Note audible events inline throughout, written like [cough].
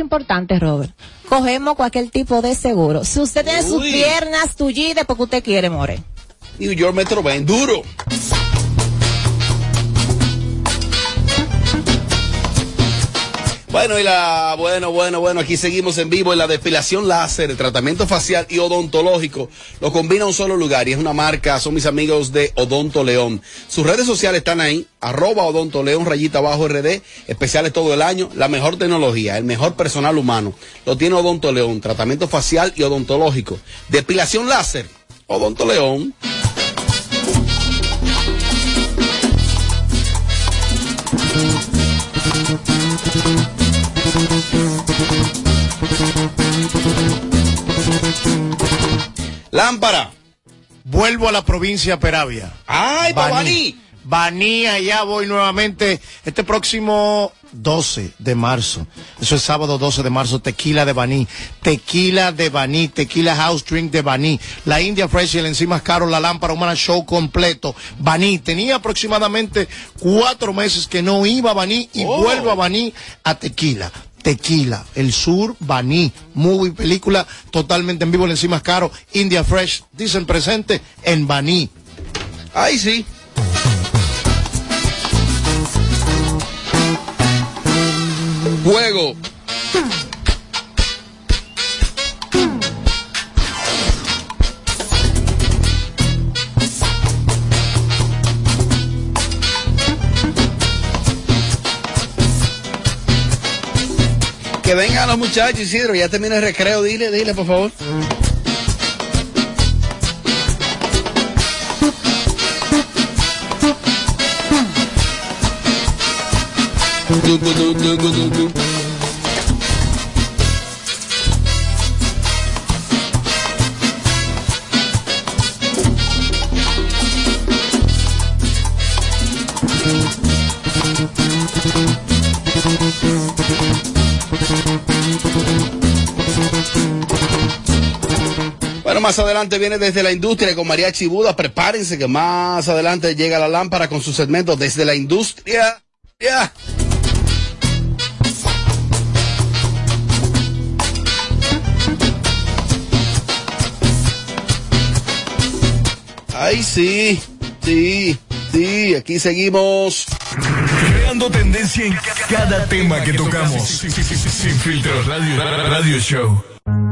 importante, Robert. Cogemos cualquier tipo de seguro. Si usted tiene sus piernas tullidas, porque usted quiere, more. New York Metro ven duro. Bueno, y la, bueno, bueno, bueno, aquí seguimos en vivo en la depilación láser, el tratamiento facial y odontológico. Lo combina un solo lugar y es una marca, son mis amigos de Odonto León. Sus redes sociales están ahí, arroba Odonto León, rayita abajo RD, especiales todo el año, la mejor tecnología, el mejor personal humano. Lo tiene Odonto León, tratamiento facial y odontológico. Depilación láser, Odonto León. Lámpara. Vuelvo a la provincia Peravia. ¡Ay, Baní! Baní, allá voy nuevamente este próximo 12 de marzo. Eso es sábado 12 de marzo, tequila de Baní. Tequila de Baní, tequila house drink de Baní. La India Fresh y el encima caro, la lámpara humana show completo. Baní, tenía aproximadamente cuatro meses que no iba a Baní y Oh. vuelvo a Baní a tequila. Tequila, el sur, Baní, movie, película totalmente en vivo, el encima es caro, India Fresh, dicen presente en Baní. Ay, sí. Juego. Que vengan los muchachos, Isidro, ya termina el recreo, dile, dile, por favor. Más adelante viene desde la industria con María Chibuda. Prepárense que más adelante llega la lámpara con su segmento desde la industria. Ya. Ay, sí, sí, sí, aquí seguimos. Creando tendencia en cada tema que tocamos. Sin filtros, radio, radio show.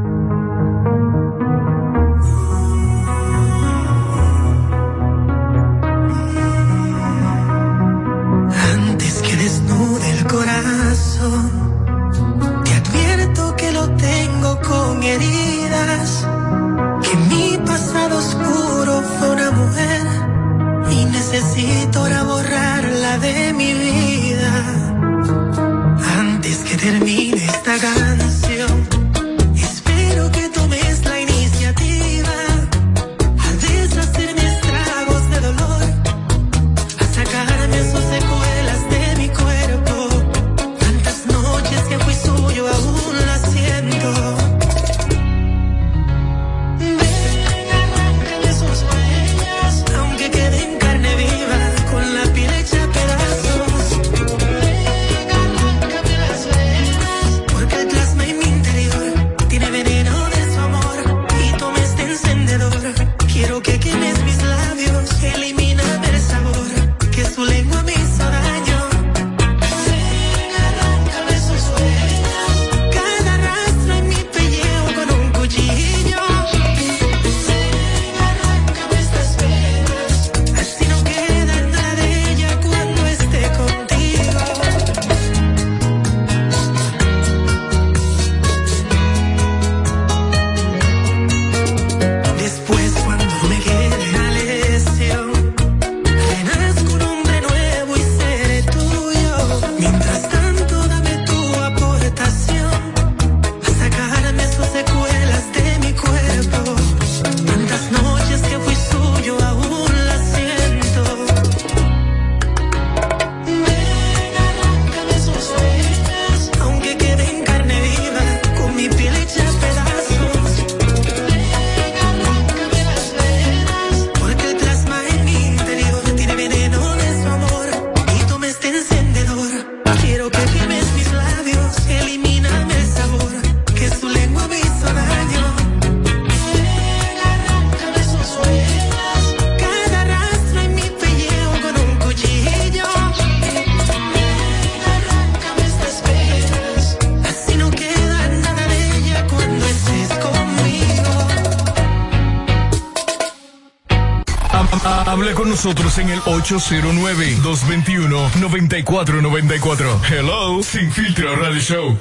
Nosotros en el 809-221-9494. Hello, Sin Filtro Radio Show.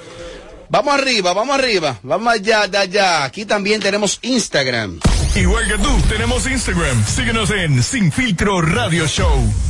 Vamos arriba, vamos arriba. Vamos allá, de allá. Aquí también tenemos Instagram. Igual que tú, tenemos Instagram. Síguenos en Sin Filtro Radio Show.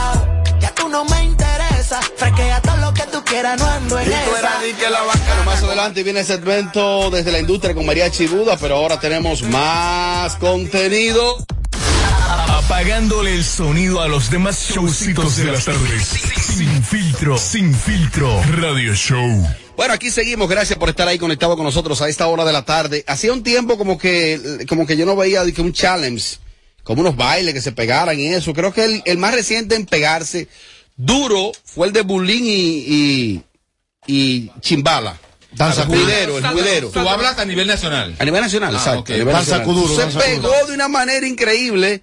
Quieras, no ando en Y tú esa. eras di que la. Bueno, más adelante viene el segmento desde la industria con María Chibuda, pero ahora tenemos más contenido. Apagándole el sonido a los demás showcitos de las tardes. Sin filtro, sin filtro. Radio Show. Bueno, aquí seguimos. Gracias por estar ahí conectado con nosotros a esta hora de la tarde. Hacía un tiempo como que, como que yo no veía que un challenge, como unos bailes que se pegaran y eso. Creo que el, el más reciente en pegarse duro fue el de Bulín y, y, y Chimbala. Danza el juidero, el juidero. Tú hablas a nivel nacional. A nivel nacional, Ah, exacto. ok. a nivel Danza nacional. Kuduro, Se danza pegó de una manera increíble.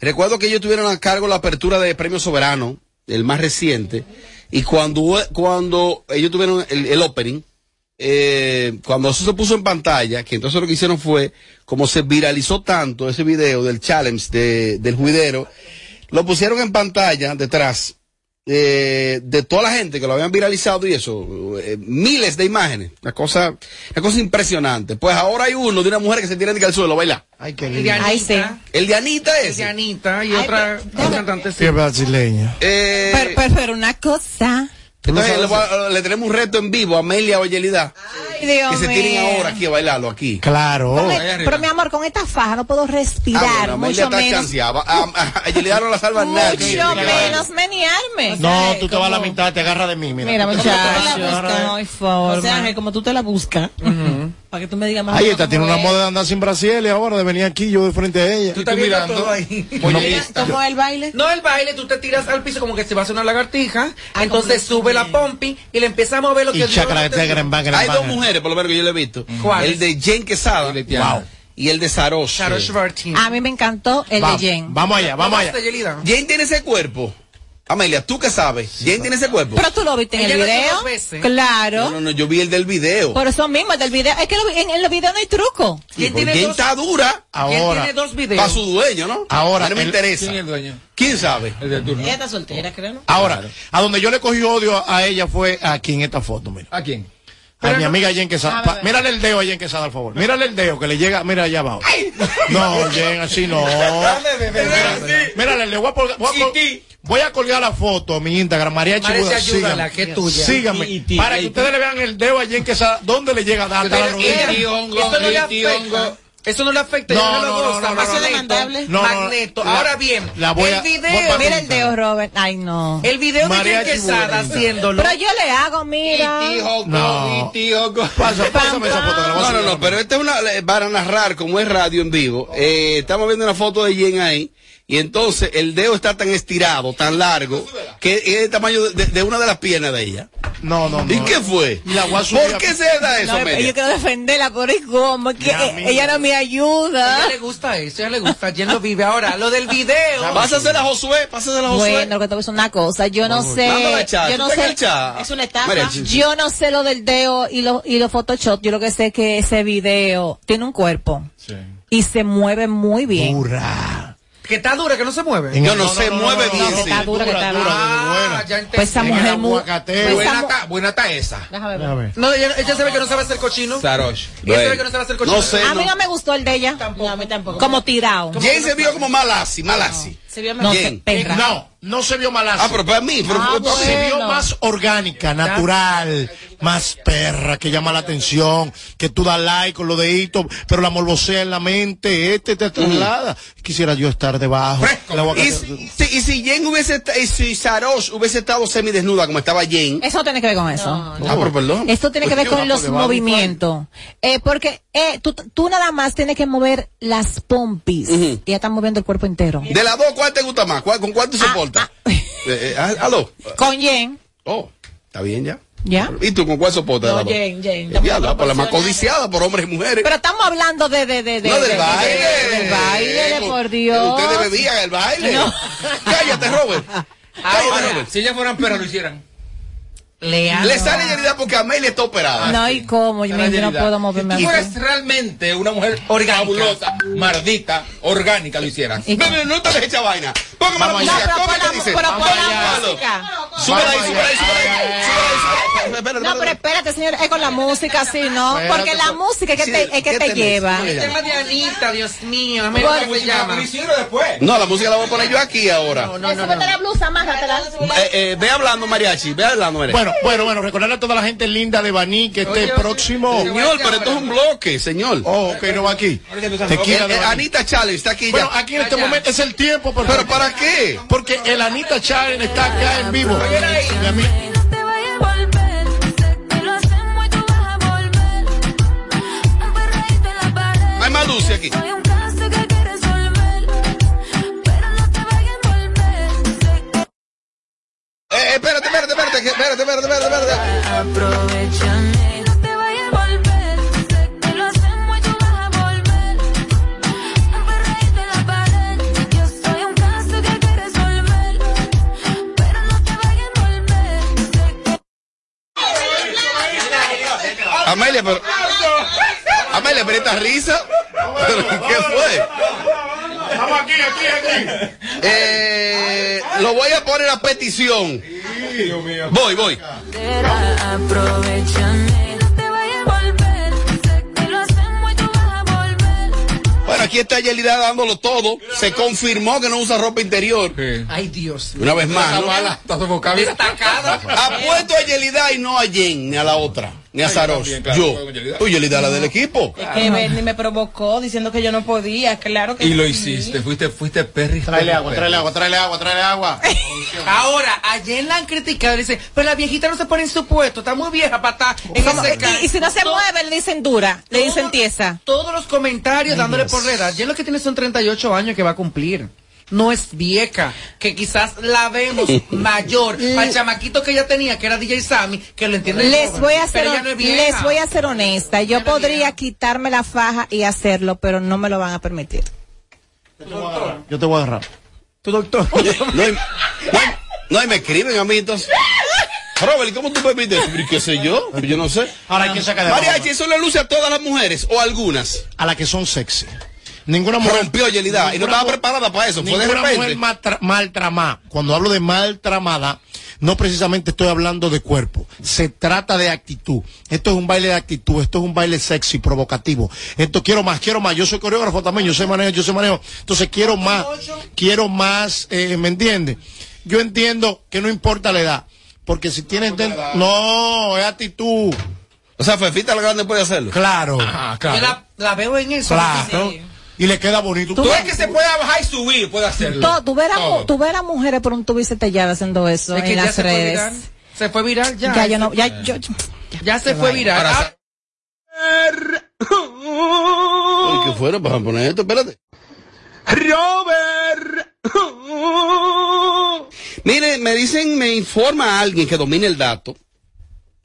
Recuerdo que ellos tuvieron a cargo la apertura de Premio Soberano, el más reciente, y cuando, cuando ellos tuvieron el, el opening, eh, cuando eso se puso en pantalla, que entonces lo que hicieron fue, como se viralizó tanto ese video del challenge de- del juidero, lo pusieron en pantalla detrás eh, de toda la gente que lo habían viralizado y eso, eh, miles de imágenes, una cosa, una cosa impresionante. Pues ahora hay uno de una mujer que se tira en el suelo, baila. Ay, qué El de lindo. Ay, sí. Anita, El de Anita el de. Anita y Ay, otra pero- cantante. sí. Brasileña. Eh, Pero, pero, pero una cosa. Entonces le, le tenemos un reto en vivo a Amelia Oyelida, Ay, Dios que se tiren ahora aquí a bailarlo aquí. Claro. Con el- arriba. pero mi amor, con esta faja no puedo Ah, respirar, bueno, Amelia mucho está menos. A, Oyelida no la salva nadie. mucho menos menearme. No, tú te vas a la mitad, te agarras de mí, mira. Mira, muchacho. O sea, Ángel, como tú te la buscas, para que tú me digas más. Menos esta tiene una moda de andar sin Brasil y ahora de venir aquí yo de frente a ella. Tú estás mirando. todo ahí. ¿Cómo es el baile? No, el baile, tú te tiras al piso como que se va a hacer una lagartija, entonces sube la pompi y le empieza a mover lo que Y te gran Hay dos mujeres, por lo menos que yo le he visto. ¿Cuáles? El de Jen Quesada wow, y el de Sarosh. Sharosh Bartin. A mí me encantó el de Jen. vamos allá, vamos allá. Jen tiene ese cuerpo. Amelia, ¿tú qué sabes? Jen tiene ese cuerpo. Pero tú lo viste en el video. veces. Claro. No, no, no, yo vi el del video. Por eso mismo, el del video. Es que lo vi- en, en los videos no hay truco. ¿Quién tiene dos? está dura ¿Quién Ahora, tiene dos para videos? su dueño, ¿no? Ahora, A mí no me el- interesa. ¿Quién es el dueño? ¿Quién sabe? El del turno. Ella está soltera, creo, ¿no? ahora, a donde yo le cogí odio a ella fue aquí en esta foto, mira. ¿A quién? A mi amiga Jen Quesada. Pa- Mírale el dedo a Jen Quesada, por favor. Mírale el dedo que le llega, mira allá abajo. No, Jen, así no. Mírale, mírale el dedo. Voy a, voy. Voy a colgar la foto a mi Instagram, María María, Chibuda. ayúdala, que es tuya. Síganme. Para que ustedes le vean el dedo a Jen Quesada. ¿Dónde le llega? Hasta la rodilla. Ella- hongo, Eso no le afecta. hongo. Eso no le afecta. No, no, lo no, no, no, Magneto. no, demandable. No, no, Magneto. la- Ahora bien, la voy a- el voy video. Mira el dedo, Robert. Ay, no. El video de María Jen Quesada Chibuda. haciéndolo. Pero yo le hago, mira. Iti, hongo, No. iti, hongo. Pasa, pásame esa foto. que a No, no, no, pero esta es una, para narrar como es radio en vivo. eh, estamos viendo una foto de Jen ahí. Y entonces el dedo está tan estirado, tan largo, que es el tamaño de, una de las piernas de ella. No, no, no. ¿Y qué fue? La voy a subir ¿Por a- qué se da eso, No, Amelia? yo quiero defenderla, ¿y cómo? Es que Ya, mira. ella no me A ayuda. ella le gusta eso, a ella le gusta. Jen lo vive. Ahora, lo del video. Pásasela a Josué, pásasela a Josué. Bueno, lo que te voy a decir una cosa. Yo no sé. A echar, Yo ¿tú no sé. Es una estafa. María Chichi. Yo no sé lo del dedo y los y los Photoshop. Yo lo que sé es que ese video tiene un cuerpo Sí. y se mueve muy bien. Dura. Que está dura, que no se mueve. Yo el- no sé, mueve bien, no, que está dura, que está dura, dura. Ah, buena. ya entendí. Pues esa mujer muy. pues Buena está, buena está esa. Déjame ver. No, ella, ella se ve que no sabe hacer cochino. Sarosh. Ella se ve que no sabe hacer cochino. No sé. A mí no me gustó el de ella. No, a mí tampoco. Como tirado. Jen se vio como malasi, malasi. Se vio No mejor. perra. No, no se vio malazo. Ah, pero para mí, pero Ah, se vio más orgánica, natural. más perra, que llama la atención, que tú das like con los deditos, pero la morbosea en la mente, este te traslada. Quisiera yo estar debajo. Y si, y si Jen hubiese, y si Sarosh hubiese estado semidesnuda como estaba Jen. Eso no tiene que ver con eso. Ah, pero perdón. Esto tiene que ver con los movimientos. Eh, porque eh, tú, tú nada más tienes que mover las pompis. Ujú. Y ya están moviendo el cuerpo entero. De las dos, ¿cuál te gusta más? ¿Cuál- ¿Con cuál tú Ah, soportas? ah. Eh, eh, ah, aló. Con Jen, Oh, está bien ya. ¿ya? ¿Y tú con cuál soportas? No? Jen, Jen. Eh, diablo, por la más codiciada por hombres y mujeres. Pero estamos hablando de, de, de, de, no, de- del de- baile. de- del baile, de por Dios. Ustedes bebían el baile. No. Cállate, Robert. Cállate, Ahora, Robert. si ellas fueran perras, lo hicieran. Le sale Yerida porque Amelia está operada. No, ¿y cómo? Yo, no puedo moverme Si tú eres realmente una mujer fabulosa, mardita, orgánica, lo hicieras. No, no, no te dejes echar vaina. Póngame la música. ¿Cómo la- dice? pero pon la música. Súbela ahí, súbela ahí, súbela ahí. No, pero espérate. señor, es con la música, sí, ¿no? Porque la pues. música es que te, es que ¿qué te lleva. ¿Cómo le El tema de Anita, Dios mío. a mí Bueno, ¿Cómo se llama? Lo hicieron después. No, la música la voy a poner yo aquí ahora. No, no, la blusa, amárratela. Eh, eh, ve hablando, mariachi. Ve hablando, mariachi. Bueno, bueno, bueno, recordarle a toda la gente linda de Baní que este Oye, próximo. Señor, pero esto es un bloque, señor. Oh, ok, no va aquí. Tequila Eh, de eh, Baní. Anita Challenge está aquí Bueno, ya. aquí en este momento es el tiempo, por ¿Pero para qué? Porque el Anita Challenge está acá en vivo. Mi ami- No te Eh, espérate, espérate, espérate, espérate, espérate, espérate, espérate. aprovechame. No te vayas a volver, sé que lo hacemos y tú vas a volver. Un perreíto en la pared. Yo soy un caso que hay que resolver, pero no te vayas a volver. Sé que Amelia, pero. Amelia, pero esta risa. [laughs] ¿Pero ¿Qué fue? Vamos aquí, aquí, aquí. Eh, lo voy a poner a petición. Voy, voy. Aprovechame, no te vayas a volver. Sé que lo hacemos y tú vas a volver. Bueno, aquí está Yelida dándolo todo. Se confirmó que no usa ropa interior. Ay, Dios. Una vez más, ¿no? Está sofocada. Destacada. Apuesto a Yelida y no a Jen, ni a la otra, ni a Saros. también, claro, Yo. Yelida. Tú, Yelida, la del equipo. Es que Bernie me provocó diciendo que yo no podía, claro que Y lo hiciste, fuiste, fuiste perri. Tráele agua, tráele agua, tráele agua, tráele [laughs] agua. Ahora, ayer la han criticado y dicen, pero la viejita no se pone en su puesto, está muy vieja para estar en ese Y, y si no se mueve, le dicen dura, le dicen tiesa. Todos los comentarios dándole por la edad. Ayer lo que tiene son 38 años que va a cumplir. No es vieja, que quizás la vemos [laughs] mayor. Para el chamaquito que ella tenía, que era DJ Sammy, que lo entiende. Les voy a ser, no les voy a ser honesta. Yo podría vieja. quitarme la faja y hacerlo, pero no me lo van a permitir. Yo te voy a agarrar. Tu doctor. [laughs] No, hay- no, hay- no, y me escriben a mí entonces. Robert, ¿y ¿cómo tú permites ¿Qué sé yo? Yo no sé. Ahora hay que sacar de Mariachi, ¿eso le luce a todas las mujeres o a algunas? a la que son sexy. Ninguna mujer. Rompió Yelida y no estaba preparada para eso. Fue de Ninguna repente. mujer maltra- maltramada. Cuando hablo de maltramada, no precisamente estoy hablando de cuerpo. Se trata de actitud. Esto es un baile de actitud. Esto es un baile sexy, provocativo. Esto quiero más, quiero más. Yo soy coreógrafo también. Yo sé manejo, yo sé manejo. Entonces quiero más. Quiero más. eh, ¿Me entiendes? Yo entiendo que no importa la edad. Porque si tienes. No, es actitud. O sea, Fefita la grande puede hacerlo. Claro. Ah, Yo claro. la, la veo en eso. Claro. Y le queda bonito. Tú ves que se puede bajar y subir, puede hacerlo. Todo, tú verás, mujeres por un tubo y se te llave haciendo eso Es que en ya las se fue viral. redes. Se fue viral ya. Ya yo no, ya yo, Ya se fue viral. Ahora, Ah, Ay, ¿qué fuera para poner esto? Espérate. Robert. Mire, me dicen, me informa alguien que domina el dato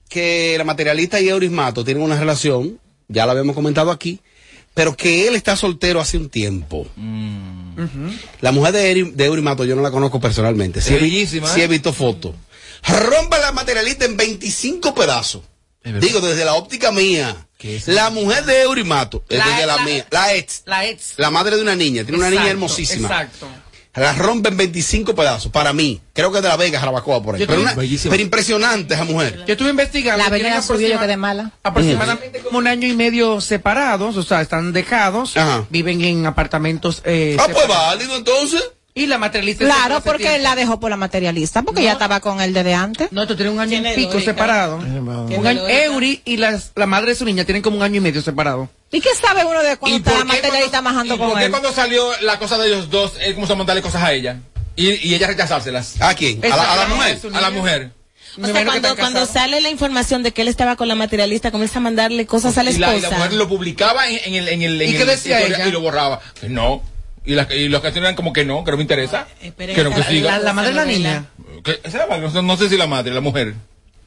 que la materialista y Eurismato tienen una relación, ya la habíamos comentado aquí, pero que él está soltero hace un tiempo. La mujer de, Eri- de Eurimato yo no la conozco personalmente. Sí, Es bellísima, sí ¿eh? he visto fotos. Rompe la materialista en 25 pedazos. Digo, desde la óptica mía. La mujer de Eurimato, es La- desde la, la- mía, la ex, la ex. la madre de una niña, tiene una niña hermosísima. Exacto. La rompe en 25 pedazos, para mí. Creo que es de la Vega, Jarabacoa, por ahí. Yo Pero, una- Bellísima. pero impresionante esa mujer. Yo estuve investigando. la venida subió yo quedé mala. Aproximadamente como un año y medio separados, o sea, están dejados, Ajá. viven en apartamentos. Eh, Ah, pues válido entonces. Y la materialista. Claro, porque él la dejó por la materialista, porque ya estaba con él desde antes. No, esto tiene un año y pico separado. Un año, Eury y las- la madre de su niña tienen como un año y medio separado. ¿Y qué sabe uno de cuando ¿Y está por la materialista majando y por con qué él? cuando salió la cosa de ellos dos, él comenzó a mandarle cosas a ella? Y, y ella rechazárselas. ¿A quién? ¿A la, a la mujer? A la mujer. O sea, cuando, cuando sale la información de que él estaba con la materialista, comienza a mandarle cosas a la Y la, y la esposa. mujer lo publicaba en, en el en el en ¿Y qué decía ella? y lo borraba. Que no. Y, las y los canciones eran como que no, que no me interesa. esperen, que no, que esa- siga. La, la madre de la niña. Que- esa va, no, no sé si la madre, la mujer.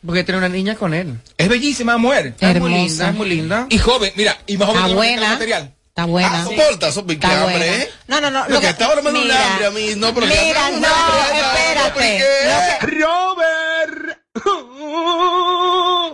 Porque tiene una niña con él. Es bellísima la mujer. Es muy linda, es muy linda. Y joven, mira, y más joven Está que buena. material. Está buena. Ah, soporta, so- qué Está hambre, buena. ¿eh? No, no, no. Lo que hasta ahora me da un mira, hambre a mí, no, pero Mira, no, espérate. Que- Robert.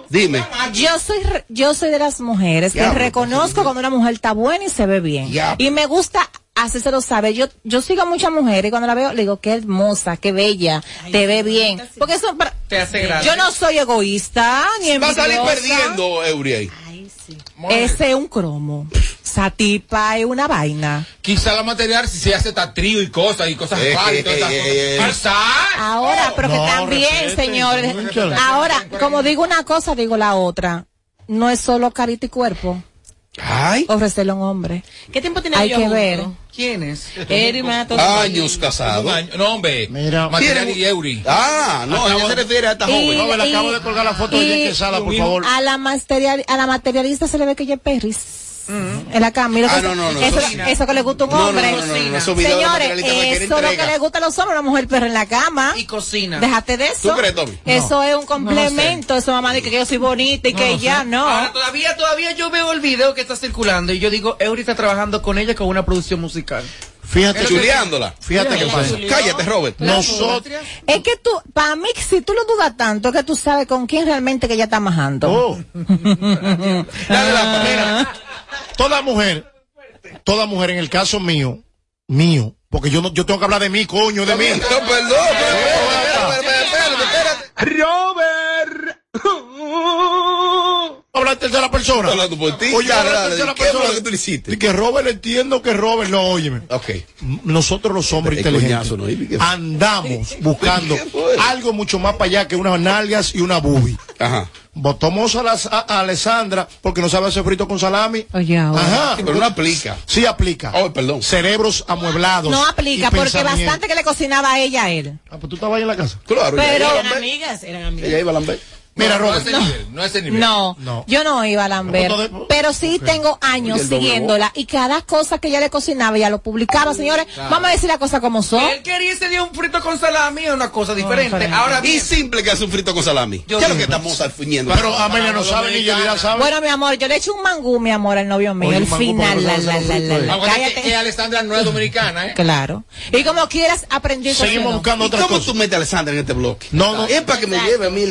Dime. Yo soy, re- yo soy de las mujeres que reconozco cuando una mujer está buena y se ve bien. Y me gusta, así se lo sabe. Yo, yo sigo a muchas mujeres y cuando la veo le digo, qué hermosa, qué bella, te ve bien. Porque eso, para- Te hace grande. yo no soy egoísta, ni Va a salir perdiendo, Eury. ahí. Ese es un cromo. Satipa es una vaina. Quizá la material si se hace trío y cosas y cosas Eh, raras y todas esas eh, cosas. eh, eh. Ahora, pero que No, también, señores. Ahora, como digo una cosa, digo la otra. No es solo carita y cuerpo. Ay. Ofrecerle a un hombre. ¿Qué tiempo tiene Hay que juntos? ver. ¿Quién es? Eri [laughs] Mato. Años casados. año- No, hombre. Mira. material y Eury. Ah, no, ella se refiere a esta Y- joven. Robert, y- acabo de colgar la foto de y- Jen Quesada, por favor. A la, material, a la materialista se le ve que ella es perris. En la cama. Mira Ah, eso, no, no, eso, cocina. eso que le gusta a un No, no, hombre. no, no, no, no, esos videos de Señores, eso es lo que le gusta a los hombres, una mujer perra en la cama. Y cocina. Déjate de eso. ¿Tú crees, Tommy? Eso es un complemento. Eso mamá dice que yo soy bonita y que ella no. Ahora todavía, todavía yo veo el video que está circulando y yo digo, Eury está trabajando con ella con una producción musical. Fíjate que, Chuleándola. fíjate que pasa. Cállate, Robert. Nosotros. Es que tú, para mí, si tú lo dudas tanto, es que tú sabes con quién realmente que ella está majando. Oh, [laughs] Dale la mira, toda mujer, toda mujer en el caso mío, mío, porque yo no, yo tengo que hablar de mí, coño, de mí. No, perdón, espérate, espérate. Robert. Hablar en tercera persona. Hablando por ti. Oye, hablar tercera ¿qué fue lo persona. que tú le hiciste? Y que Robert entiendo que Robert, no, óyeme. Ok. Nosotros los hombres El inteligentes andamos [laughs] buscando algo mucho más para allá que unas nalgas y una bubi. Ajá. Votamos a, la- a- a Alessandra porque no sabe hacer frito con salami. Oye, ahora. Ajá. Sí, pero no aplica. Sí aplica. Oh, perdón. Cerebros amueblados. No aplica, porque bastante que le cocinaba a ella a él. Ah, pues tú estabas ahí en la casa. Claro. Pero- Eran amigas, eran amigas. Ella iba a Lambert. Mira, no, no Robert. ese nivel, no nivel. No, No. yo no iba a Lambert, No, no, no, pero sí tengo años siguiéndola y cada cosa que ella le cocinaba ella lo publicaba, señores. Vamos a decir las cosas como son. Él quería ese día un frito con salami, es una cosa diferente. diferente. Ahora Y bien, simple que hace un frito con salami. Yo ¿Qué es lo que estamos alfiñendo? Pero Amelia no sabe ni Yelida sabe. Bueno, mi amor, yo le eché un mangú, mi amor, al novio mío, el final, porque la, no la, la, la. Aguanta que, cállate. Alessandra no es dominicana, ¿eh? Claro. Y como quieras aprender Seguimos buscando ¿Y otra cómo cosa. tú metes a Alessandra en este bloque? No, no. Es para que me lleve a mí el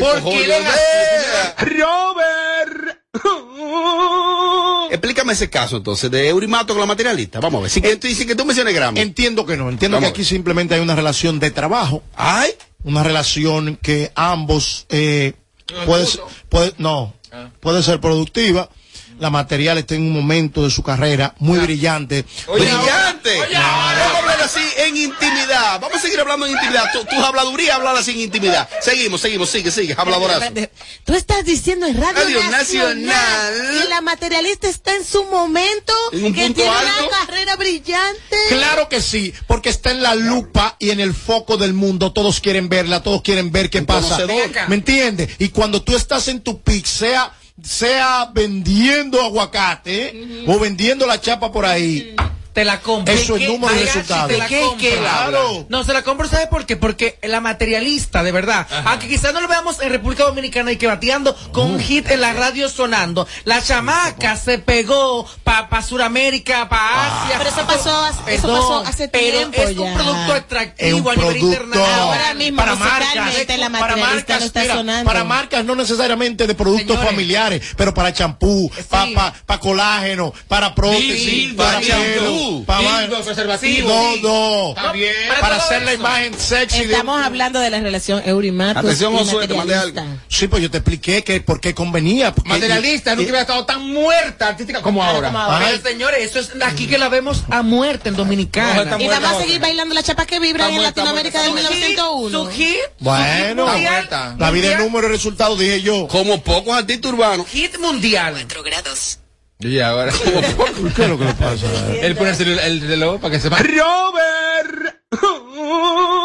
¿Por cojón. qué Yo, le vea. Robert. [laughs] Explícame ese caso entonces de Eurimato con la materialista. Vamos a ver. Sin que, tú- sin que tú menciones Grammy. Entiendo que no. Entiendo Vamos que aquí simplemente hay una relación de trabajo. Ay. Una relación que ambos eh, puede, ser- puede, no, puede ser productiva. La material está en un momento de su carrera muy brillante. Brillante. Vamos a hablar así en intimidad. Vamos a seguir hablando en intimidad. Tu- Tus habladurías, hablar así en intimidad. Seguimos, seguimos, sigue, sigue. Habladorazo. Tú estás diciendo en Radio, Radio Nacional, Nacional. que la materialista está en su momento, En un que punto tiene alto. una carrera brillante. Claro que sí, porque está en la lupa y en el foco del mundo. Todos quieren verla, todos quieren ver qué Un pasa. conocedor. ¿Me entiendes? Y cuando tú estás en tu pic, sea, sea vendiendo aguacate o vendiendo la chapa por ahí, te la compro. Eso es número de resultados. Te la ¿Qué? compro. ¿Qué? Claro. No, se la compro, ¿sabes por qué? Porque la materialista, de verdad, aunque quizás no lo veamos en República Dominicana y que bateando con un hit en la radio sonando, la chamaca se pegó para pa Suramérica, para Asia. Pero eso pasó hace- eso pasó hace pero tiempo es un ya. producto es atractivo un a nivel producto internacional. Ahora mismo, para marcas, la para marcas, no está mira, sonando. para marcas no necesariamente de productos Señores. familiares, pero para champú, Sí. para colágeno, para prótesis, Sí, para para champú. Pelo, Pa' dildo, vaina. preservativo. No, no. Está bien. Para hacer la imagen sexy de Estamos hablando de la relación Eurimatos Atención, Josué, te mandé materialista. algo. Sí, pues yo te expliqué que por qué convenía. Materialista, nunca hubiera estado tan muerta artística como ahora. Señores, eso es aquí que la vemos a muerte en Dominicana. Y vamos a seguir bailando la chapa que vibra en Latinoamérica del está muerta. 1901. Su hit, Bueno, la vida es número y resultado, dije yo. Como pocos artistas urbanos. Hit mundial. Y ahora. ¿Qué es lo que le pasa? Él pone el, reloj para que sepa. ¡Robert!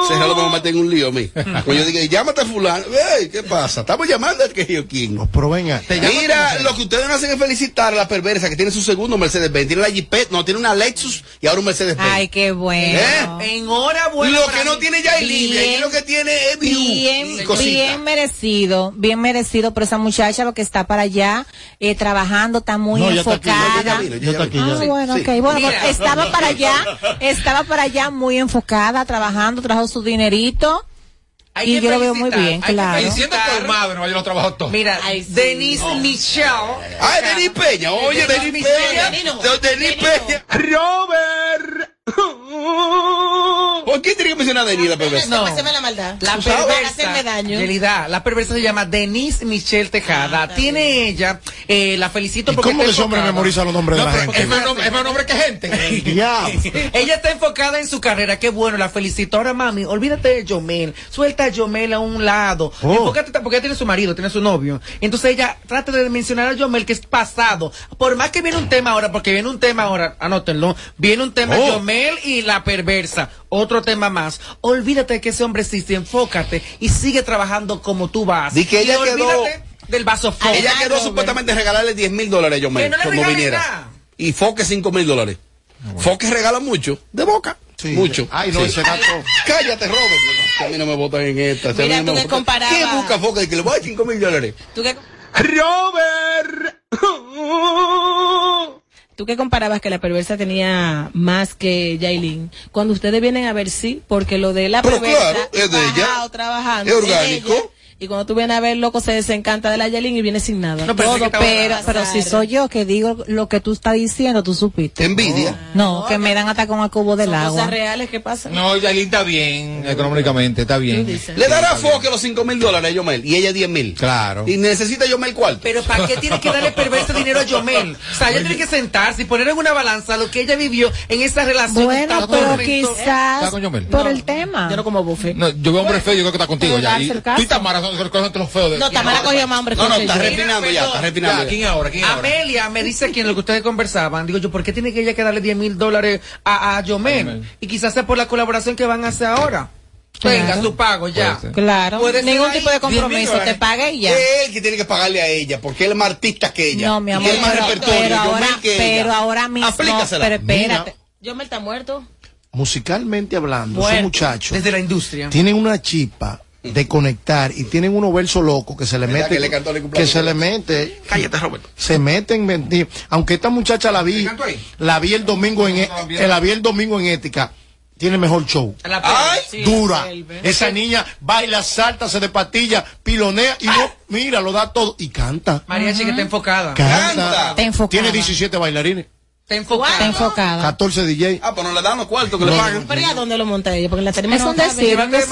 Se lo me meten en un lío a mí. Cuando yo digo, llámate a fulano. Ey, ¿qué pasa? Estamos llamando al que yo quién. No, pero venga. Mira, lo que ustedes hacen es felicitar a la perversa que tiene su segundo Mercedes-Benz. Tiene la Jeepet, no, tiene una Lexus y ahora un Mercedes-Benz. Ay, qué bueno. ¿Eh? Enhorabuena. Lo que no tiene ya es y lo que tiene es Bien, bien merecido, bien merecido por esa muchacha porque está para allá eh, trabajando, está muy No, ya está aquí, ya enfocada. Ya aquí, Ah, bueno, Sí. ok. Bueno, Mira. pues, estaba para allá, [laughs] estaba para allá muy enfocada, trabajando, trajo su dinerito. Hay Y que yo lo veo muy bien, hay que claro. Y siendo felicitar. colmado, no vaya los trabajos todos. Mira, Denise Michelle. Ay, Denis Peña, oye, Denis Denis Peña. Peña. De- Denis Peña. ¡Robert! [laughs] ¿Por qué tiene que mencionar a Denis la perversa? No. La maldad. La perversa, daño. La perversa se llama Denise Michelle Tejada. Tiene ella, eh, la felicito ¿Y porque cómo ese hombre memoriza los nombres de No, la gente? es más, nombre, es más nombre que gente. [laughs] Diablo. [laughs] Ella está enfocada en su carrera, qué bueno, la felicito. Ahora, mami, olvídate de Yomel, suelta a Yomel a un lado. Oh. Enfócate, porque ella tiene su marido, tiene su novio. Entonces ella trata de mencionar a Yomel que es pasado. Por más que viene un tema ahora, porque viene un tema ahora, anótenlo, viene un tema Oh. Yomel y la perversa. Otro tema más. Olvídate de que ese hombre existe, enfócate y sigue trabajando como tú vas. Di que Y ella quedó- olvídate del vaso Ella quedó supuestamente regalarle 10 mil dólares a Yomel Que no cuando viniera. nada. Y Foque 5 mil dólares. Foque regala mucho, de boca. Sí. Mucho. Ay, no, Sí. ese gato. Cállate, Robert. Que a mí no me votan en esta. Mira, no tú me que comparaba- ¿Qué busca Foque? Que le voy a dar 5 mil dólares. ¿Tú qué, ¡Robert! Tú qué comparabas que la perversa tenía más que Yailin. Cuando ustedes vienen a ver, sí, porque lo de la Pero perversa claro, es de ella. trabajando, Es de orgánico. ella, y cuando tú vienes a ver, loco, se desencanta de la Yailin y viene sin nada. No, pero Todo, pero, pero si soy yo que digo lo que tú estás diciendo, tú supiste. Envidia. No, que me dan hasta con el cubo del Son agua. cosas reales que pasan. No, Yailin está bien económicamente, está bien. Le dará a Foque los 5 mil dólares a Yomel y ella 10 mil. Claro. Y necesita Yomel cuarto. Pero ¿para qué tiene que darle perverso dinero a Yomel? O sea, ella tiene que sentarse y poner en una balanza lo que ella vivió en esa relación. Bueno, Está pero quizás por el tema. Yo no como buffet. No, yo veo hombres feos, yo creo que está contigo ya. tú y Tamara de No, Tamara cogió más hombre No, no, está yo. refinando ya, está refinando. Ya, ya. ¿quién ahora? ¿Quién ahora? Amelia me dice aquí en lo que ustedes conversaban, digo yo, ¿por qué tiene que ella que darle 10 mil dólares a, a Yomel? Y quizás sea por la colaboración que van a hacer ahora. Venga, Claro. su pago ya. Claro, ningún tipo de 10 mil compromiso, te paga y ya. Él que tiene que pagarle a ella, porque él es más artista que ella. No, mi Y amor, tiene más pero, repertorio, pero Yomel ahora, que ella. pero ahora mismo, Aplícasela. pero espérate. Yomel está muerto. Musicalmente hablando, esos Bueno, muchachos Desde la industria. tienen una chispa de conectar y tienen unos versos locos que se le ¿Verdad mete que le cantó el que cumpleaños? se le mete Cállate, Robert. se meten mentir aunque esta muchacha la vi la vi el domingo en eh, la vi el domingo en ética tiene mejor show La Ay, Sí, dura esa niña baila salta se de patilla pilonea y no, mira lo da todo y canta Mariachi que está enfocada. canta Canta. Está enfocada. tiene 17 bailarines Está enfocada. Está enfocada. 14 DJ Ah, pues no le dan los cuartos que le No. pagan. Pero ¿y a dónde lo monta ella? Porque en la tarima Es un decir. Mientras,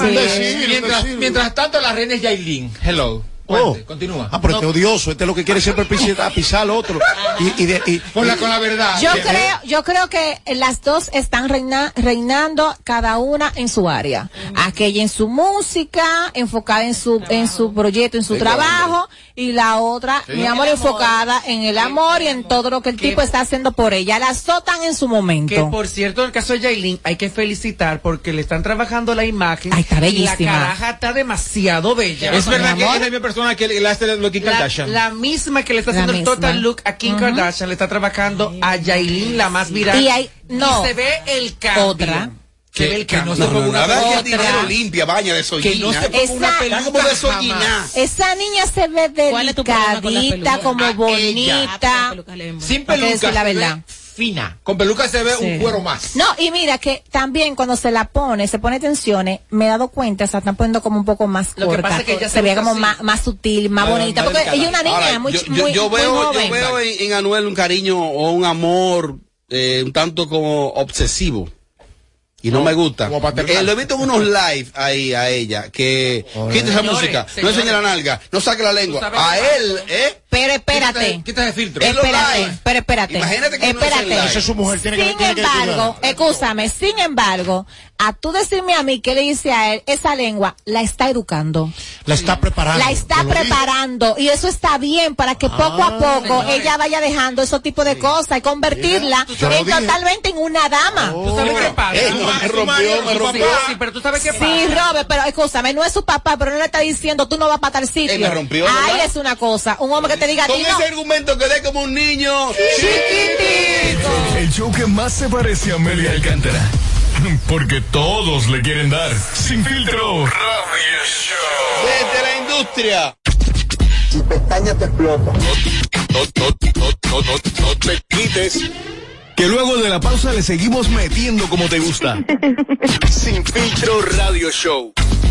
decir. mientras tanto, la reina es Yailin. Hello. Oh. Continúa. Ah, pero este odioso, este es lo que quiere siempre pisar, pisar al otro. Y, y de- y- Con la, con la verdad. Yo Que- creo, yo creo que las dos están reina- reinando cada una en su área. Aquella en su música, enfocada en su, en su proyecto, en su Sí, trabajo, y la otra, mi amor, enfocada en el amor y en todo lo que el tipo está haciendo por ella. Las dos están en su Que momento. por cierto, en el caso de Yailin, hay que felicitar porque le están trabajando la imagen. Ay, está Y bellísima. la caraja está demasiado bella. Es verdad Mi que es amor. la misma persona que le hace lo que La, Kardashian. la misma que le está haciendo el total look a Kim Kardashian le está trabajando a Yailin, la más viral. Y hay- no. Y se ve el cambio. Otra. Se Que- ve el que no se no, ponga una que otra. dinero limpia, baña de Que no se ponga Esa- una Está peluca como de jamás. sollina. Esa niña se ve ¿Cuál es tu problema con la delicadita, como A ella. bonita. Sin Hay que peluca. la verdad. Fina. Con peluca se ve Sí. un cuero más. No, y mira que también cuando se la pone, se pone tensiones, me he dado cuenta, se la están poniendo como un poco más Lo que pasa es que ella se, se ve como más, más sutil, más bonita, más porque delicada. ella es una niña Ahora, muy, yo, muy, yo, yo muy veo, joven. yo veo en, en Anuel un cariño o un amor eh, un tanto como obsesivo. Y no, No, me gusta. Eh, lo he visto en unos live ahí a ella, que quita esa Señores, música, no enseña la nalga, no saque la lengua. A él, ¿eh? Pero espérate. Filtro. Espérate, pero espérate. Imagínate que no espérate. live. Esa es su mujer, tiene que Sin embargo, escúchame, sin embargo, a tú decirme a mí que le dice a él, esa lengua la está educando, La está preparando. la está preparando y eso está bien para que poco a poco señores. ella vaya dejando esos tipos de cosas y convertirla en totalmente en una dama. ¿Tú sabes qué pasa? Eh, no, me rompió, me Sí, rompió. sí, pero tú sabes qué pasa. Sí, Robert, pero escúchame, no es su papá, pero no le está diciendo tú no vas para tal sitio. Él me rompió, Ahí ¿verdad? es una cosa. Un hombre que te diga a Con ti ese no. argumento quedé como un niño. Chiquitito. El show que más se parece a Amelia Alcántara. [laughs] Porque todos le quieren dar. Sin filtro. Radio Show. Desde la industria. Si pestaña te explota. No, no, no, no, no, no te quites. Que luego de la pausa le seguimos metiendo como te gusta. [laughs] Sin filtro Radio Show.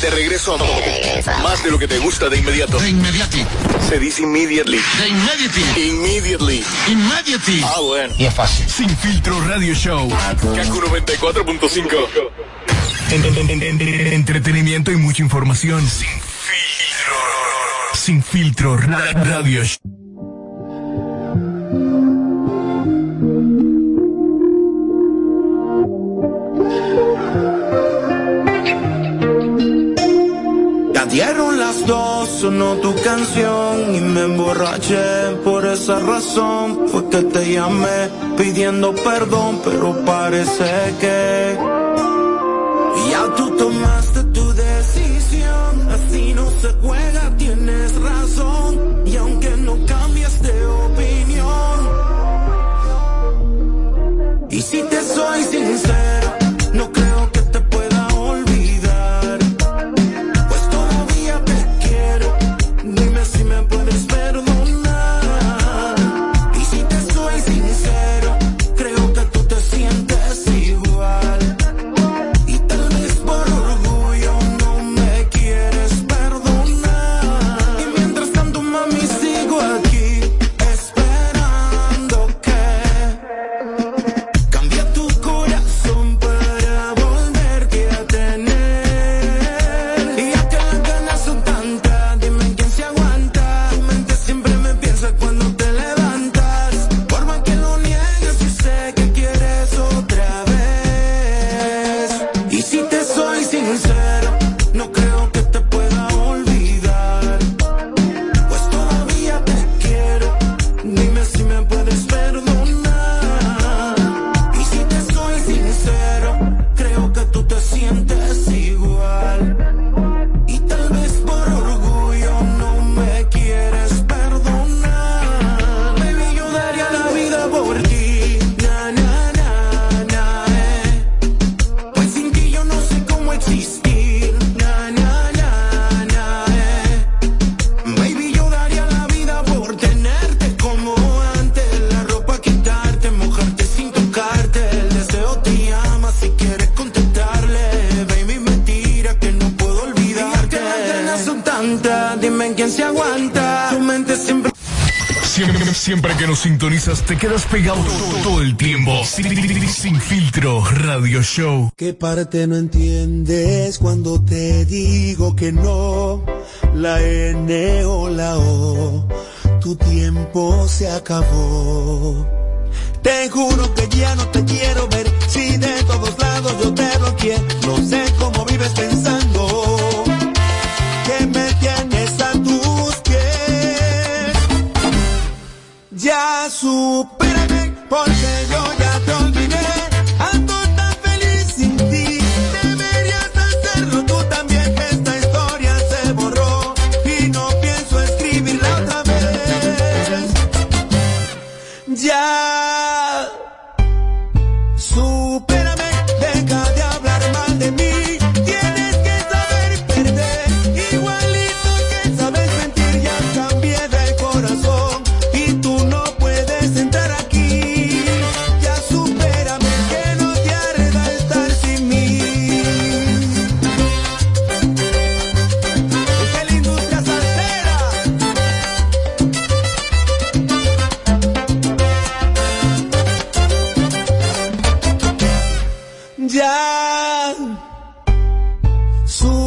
De regreso a más de lo que te gusta de inmediato. De inmediati. Se dice immediately. De inmediati. Immediately. Immediati. Ah, bueno. Y es fácil. Sin filtro Radio Show. Kaku 94.5. En- en- en- en- Entretenimiento y mucha información. Sin filtro. Sin filtro Ra- Radio Show. Dieron las dos, sonó tu canción y me emborraché. Por esa razón fue que te llamé pidiendo perdón, pero parece que ya tú tomaste tu decisión. Así no se juega, te quedas pegado todo, todo el tiempo. Sin, sin filtro Radio Show. ¿Qué parte no entiendes cuando te digo que no? La N o la O, tu tiempo se acabó. Te juro que ya no te quiero ver, si de todos lados yo te lo quiero ya porque yo ya te olvidé. Ando tan feliz sin ti, deberías hacerlo tú también. que Esta historia se borró y no pienso escribirla otra vez. Ya. Ya. Supérame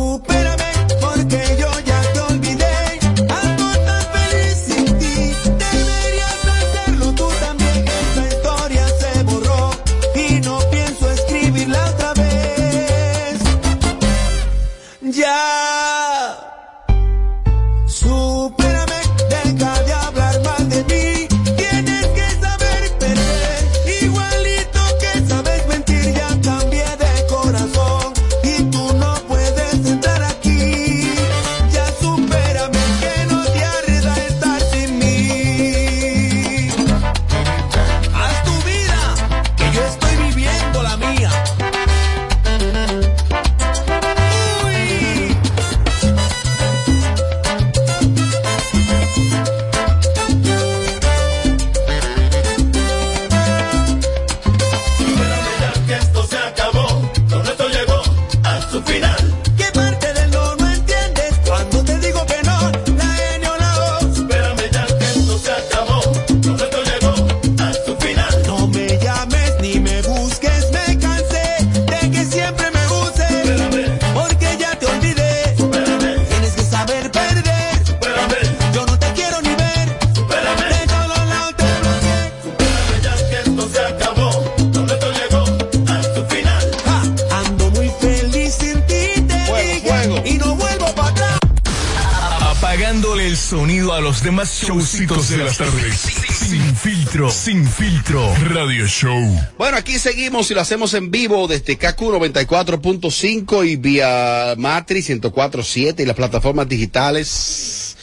filtro. Radio Show. Bueno, aquí seguimos y lo hacemos en vivo desde KQ 94.5 y vía Matrix 104.7 y las plataformas digitales.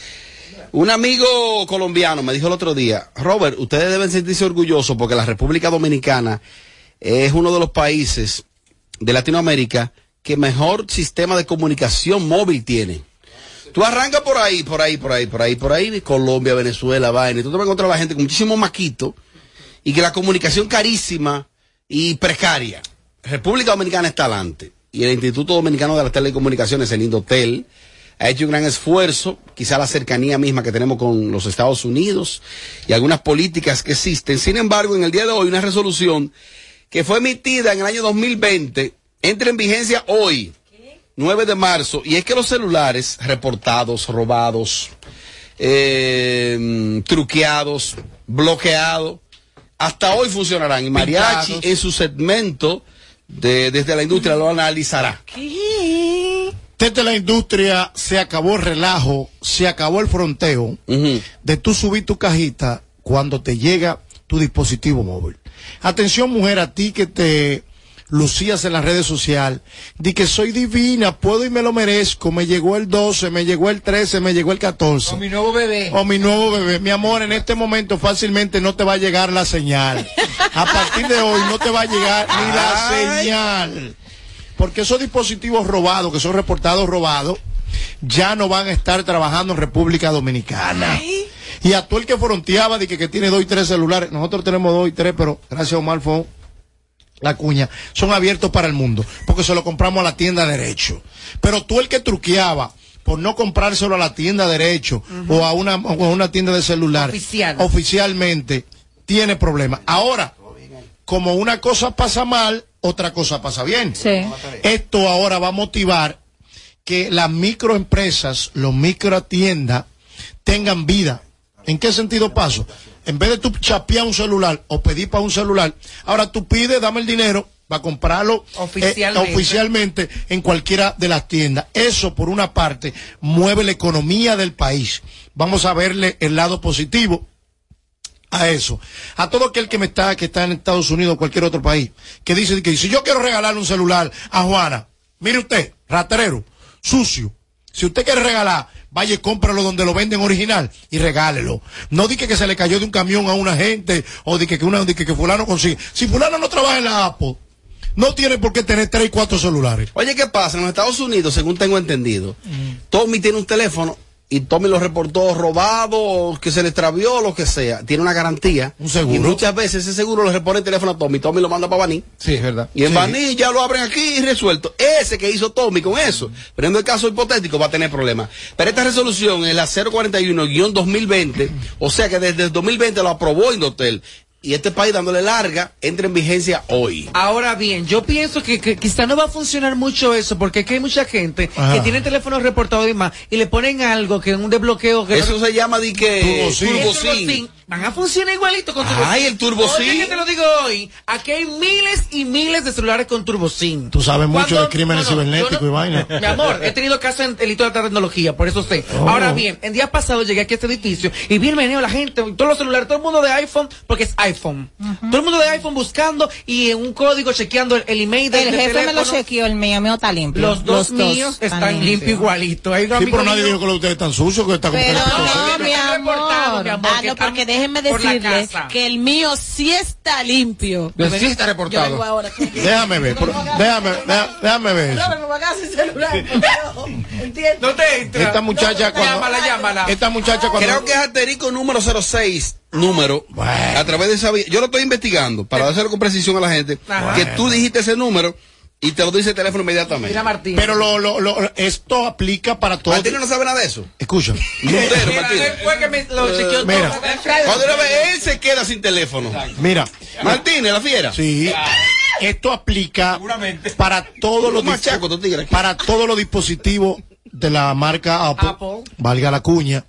Un amigo colombiano me dijo el otro día, Robert, ustedes deben sentirse orgullosos porque la República Dominicana es uno de los países de Latinoamérica que mejor sistema de comunicación móvil tiene. Tú arrancas por ahí, por ahí, por ahí, por ahí, por ahí, Colombia, Venezuela, vaina, y tú te vas a encontrar a la gente con muchísimo maquito y que la comunicación carísima y precaria. República Dominicana está adelante y el Instituto Dominicano de las Telecomunicaciones, el Indotel, ha hecho un gran esfuerzo, quizá la cercanía misma que tenemos con los Estados Unidos y algunas políticas que existen. Sin embargo, en el día de hoy, una resolución que fue emitida en el año 2020 entra en vigencia hoy, 9 de marzo, y es que los celulares reportados, robados, eh, truqueados, bloqueados, hasta hoy funcionarán. Y Mariachi Pintados. en su segmento de, desde la industria lo analizará. Desde la industria se acabó el relajo, se acabó el fronteo de tú subir tu cajita cuando te llega tu dispositivo móvil. Atención mujer, a ti que te lucías en las redes sociales, di que soy divina, puedo y me lo merezco, me llegó el 12, me llegó el 13, me llegó el 14. mi nuevo bebé. O mi nuevo bebé. Mi amor, en este momento fácilmente no te va a llegar la señal. A partir de hoy no te va a llegar ni la señal. Porque esos dispositivos robados, que son reportados robados, ya no van a estar trabajando en República Dominicana. Y a todo el que fronteaba de que, que tiene dos y tres celulares, nosotros tenemos dos y tres, pero gracias a Omar fue la cuña, son abiertos para el mundo, porque se lo compramos a la tienda derecho. Pero tú el que truqueaba por no comprárselo a la tienda derecho o a una, o a una tienda de celular Oficial. oficialmente, tiene problemas. Ahora, como una cosa pasa mal, otra cosa pasa bien. Esto ahora va a motivar que las microempresas, los microtiendas, tengan vida. ¿En qué sentido paso? En vez de tú chapear un celular o pedir para un celular, ahora tú pides, dame el dinero para comprarlo eh, Oficialmente. oficialmente en cualquiera de las tiendas. Eso, por una parte, mueve la economía del país. Vamos a verle el lado positivo a eso. A todo aquel que me está, que está en Estados Unidos o cualquier otro país, que dice que si yo quiero regalarle un celular a Juana, mire usted, raterero, sucio. Si usted quiere regalar, vaya y cómpralo donde lo venden original y regálelo. No diga que se le cayó de un camión a una gente o de que, que una, que, que fulano consigue. Si fulano no trabaja en la Apple, no tiene por qué tener tres y cuatro celulares. Oye, ¿qué pasa? En los Estados Unidos, según tengo entendido, Tommy tiene un teléfono y Tommy lo reportó robado, o que se le extravió, lo que sea. Tiene una garantía. Un seguro. Y muchas veces ese seguro le repone el teléfono a Tommy. Tommy lo manda para Baní. Sí, es verdad. Y en Sí. Baní ya lo abren aquí y resuelto. Ese que hizo Tommy con eso. En el caso hipotético va a tener problemas. Pero esta resolución es la 041-2020. o sea que desde el 2020 lo aprobó Indotel. Y este país dándole larga, entra en vigencia hoy. Ahora bien, yo pienso que, que quizá no va a funcionar mucho eso, porque aquí hay mucha gente Ajá. que tiene teléfonos reportados y más, y le ponen algo que es un desbloqueo. Que Eso se llama que Turbocin. El. Van a funcionar igualito con turbocin. Ay, el turbocin. Oye, que te lo digo hoy. Aquí hay miles y miles de celulares con turbocin. Tú sabes mucho Cuando- de crímenes no, no, cibernéticos y vaina. Mi amor, he tenido casos en el hito de alta tecnología, por eso sé. Oh. Ahora bien, en días pasados llegué aquí a este edificio y vi el meneo, la gente, todos los celulares, todo el mundo de iPhone, porque es iPhone. Todo el mundo de iPhone buscando y en un código chequeando el, el email del El jefe me lo chequeó, el mío, el mío está limpio. Los dos míos están limpios igualito. Hay Sí, pero nadie dijo que lo de ustedes están sucios, que está como Pero no, mi Están amor. mi amor, Ah, no, están porque déjenme decirle que el mío sí está limpio. Sí está reportado. Yo vengo ahora. Déjame ver, por- déjame, déjame, déjame ver. No, me voy a quedar sin celular. ¿Entiendes? No te entra. Esta muchacha cuando, Llámala, llámala. esta muchacha cuando, Creo que es asterisco número 06, número, a través de esa vía. Yo lo estoy investigando para dárselo con precisión a la gente, que tú dijiste ese número y te lo dice el teléfono inmediatamente. Mira, Martín. pero lo, lo, lo- esto aplica para todos. Martínez no sabe nada de eso. Escucha. Él fue que me lo chequeó mira. todo. Cuando vez él se queda sin teléfono. Mira, Martínez, la fiera. sí, esto aplica para todos los machaco, para todos los dispositivos de la marca Apple, Apple. valga la cuña,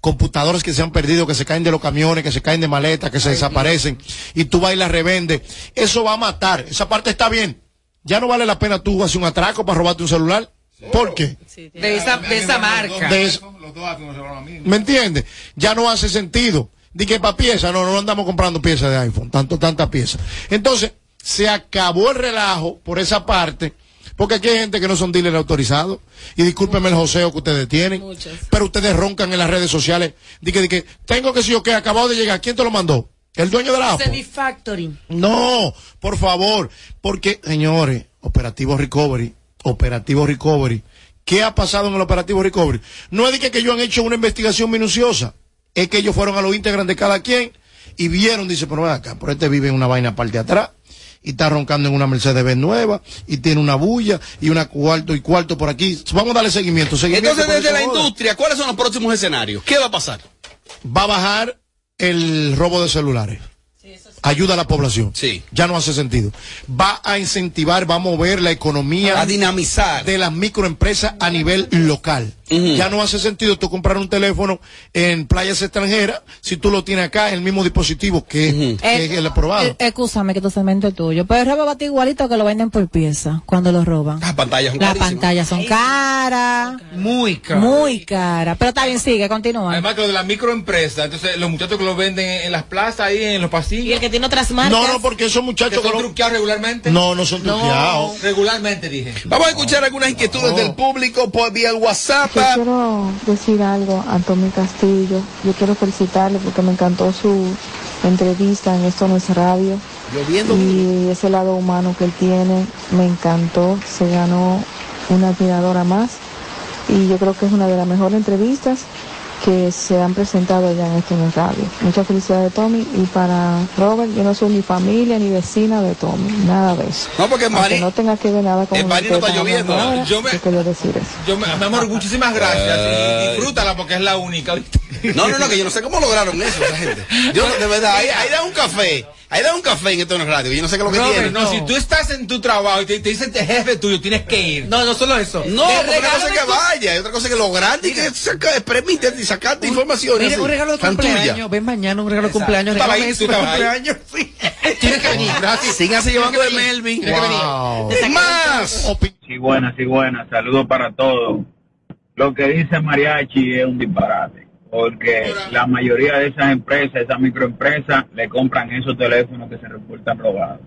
computadores que se han perdido, que se caen de los camiones, que se caen de maletas, que se desaparecen, y tú vas y las revendes. Eso va a matar. Esa parte está bien. Ya no vale la pena tú hacer un atraco para robarte un celular. ¿Por qué? De esa, de esa marca. De eso- ¿Me entiendes? Ya no hace sentido. Di que para piezas, no, no andamos comprando piezas de iPhone, tanto, tantas piezas. Entonces, se acabó el relajo por esa parte, porque aquí hay gente que no son dealers autorizados, y discúlpenme el joseo que ustedes tienen, pero ustedes roncan en las redes sociales, di que, di que, tengo que si yo que acabado de llegar, ¿quién te lo mandó? ¿El dueño de la. No, por favor, porque, señores, operativo recovery, operativo recovery, ¿qué ha pasado en el operativo recovery? No es de que, que ellos han hecho una investigación minuciosa, es que ellos fueron a los íntegros de cada quien y vieron, dice, pero ven acá, por este vive en una vaina parte de atrás y está roncando en una Mercedes Benz nueva y tiene una bulla y una cuarto y cuarto por aquí. Vamos a darle seguimiento. seguimiento Entonces, desde la joda. industria, ¿cuáles son los próximos escenarios? ¿Qué va a pasar? va a bajar el robo de celulares. Ayuda a la población. Sí. Ya no hace sentido. Va a incentivar, va a mover la economía. A dinamizar. De las microempresas a nivel local. Ya no hace sentido tú comprar un teléfono en playas extranjeras si tú lo tienes acá en el mismo dispositivo que, que es el aprobado. Eh, Excúsame que tu segmento es tuyo. Pero el robo bate igualito que lo venden por pieza cuando lo roban. Las pantallas son Las carísimas. pantallas son caras. Muy caro. Muy caras. Pero está bien, sigue, continúa. Además que lo de la microempresa, entonces los muchachos que lo venden en las plazas, ahí en los pasillos. Y el que tiene otras marcas. No, no, porque esos muchachos que son lo- truqueados regularmente. No, no son truqueados. Regularmente dije. Vamos a escuchar algunas inquietudes del público por vía el Yo quiero decir algo a Tommy Castillo. Yo quiero felicitarle porque me encantó su entrevista en Esto No es Radio. Lloviendo. Y ese lado humano que él tiene me encantó. Se ganó una admiradora más. Y yo creo que es una de las mejores entrevistas que se han presentado allá en Esto No es Radio. Muchas felicidades Tommy. Y para Robert, yo no soy ni familia ni vecina de Tommy. Nada de eso. No, porque en no tenga que ver nada con en que no está lloviendo. ahora, Yo me- yo decir eso. Yo, me, mi amor, muchísimas gracias. y disfrútala porque es la única. No, no, no, que yo no sé cómo lograron eso esa gente. Yo, de verdad, ahí, ahí da un café. Ahí da un café en esto en el radio. Yo no sé qué es lo que Robert, tiene. no, si tú estás en tu trabajo y te, te dicen el jefe tuyo, tienes que ir. No, no solo eso. No, El porque una regalo cosa es de que tu- vaya, y otra cosa es que lograrte y que saca, permite y sacarte información. Mira, así, un regalo de tuya. cumpleaños. Ven mañana, un regalo de cumpleaños. Estaba ahí, tú cumpleaños. Sí. [laughs] Tienes que venir. Gracias. Síganse llevando de Melvin. Tienes que venir. Wow. Más. Sí, buenas, sí, buenas. Saludos para todos. Lo que dice Mariachi es un disparate, porque la mayoría de esas empresas, esas microempresas, le compran esos teléfonos que se reportan robados.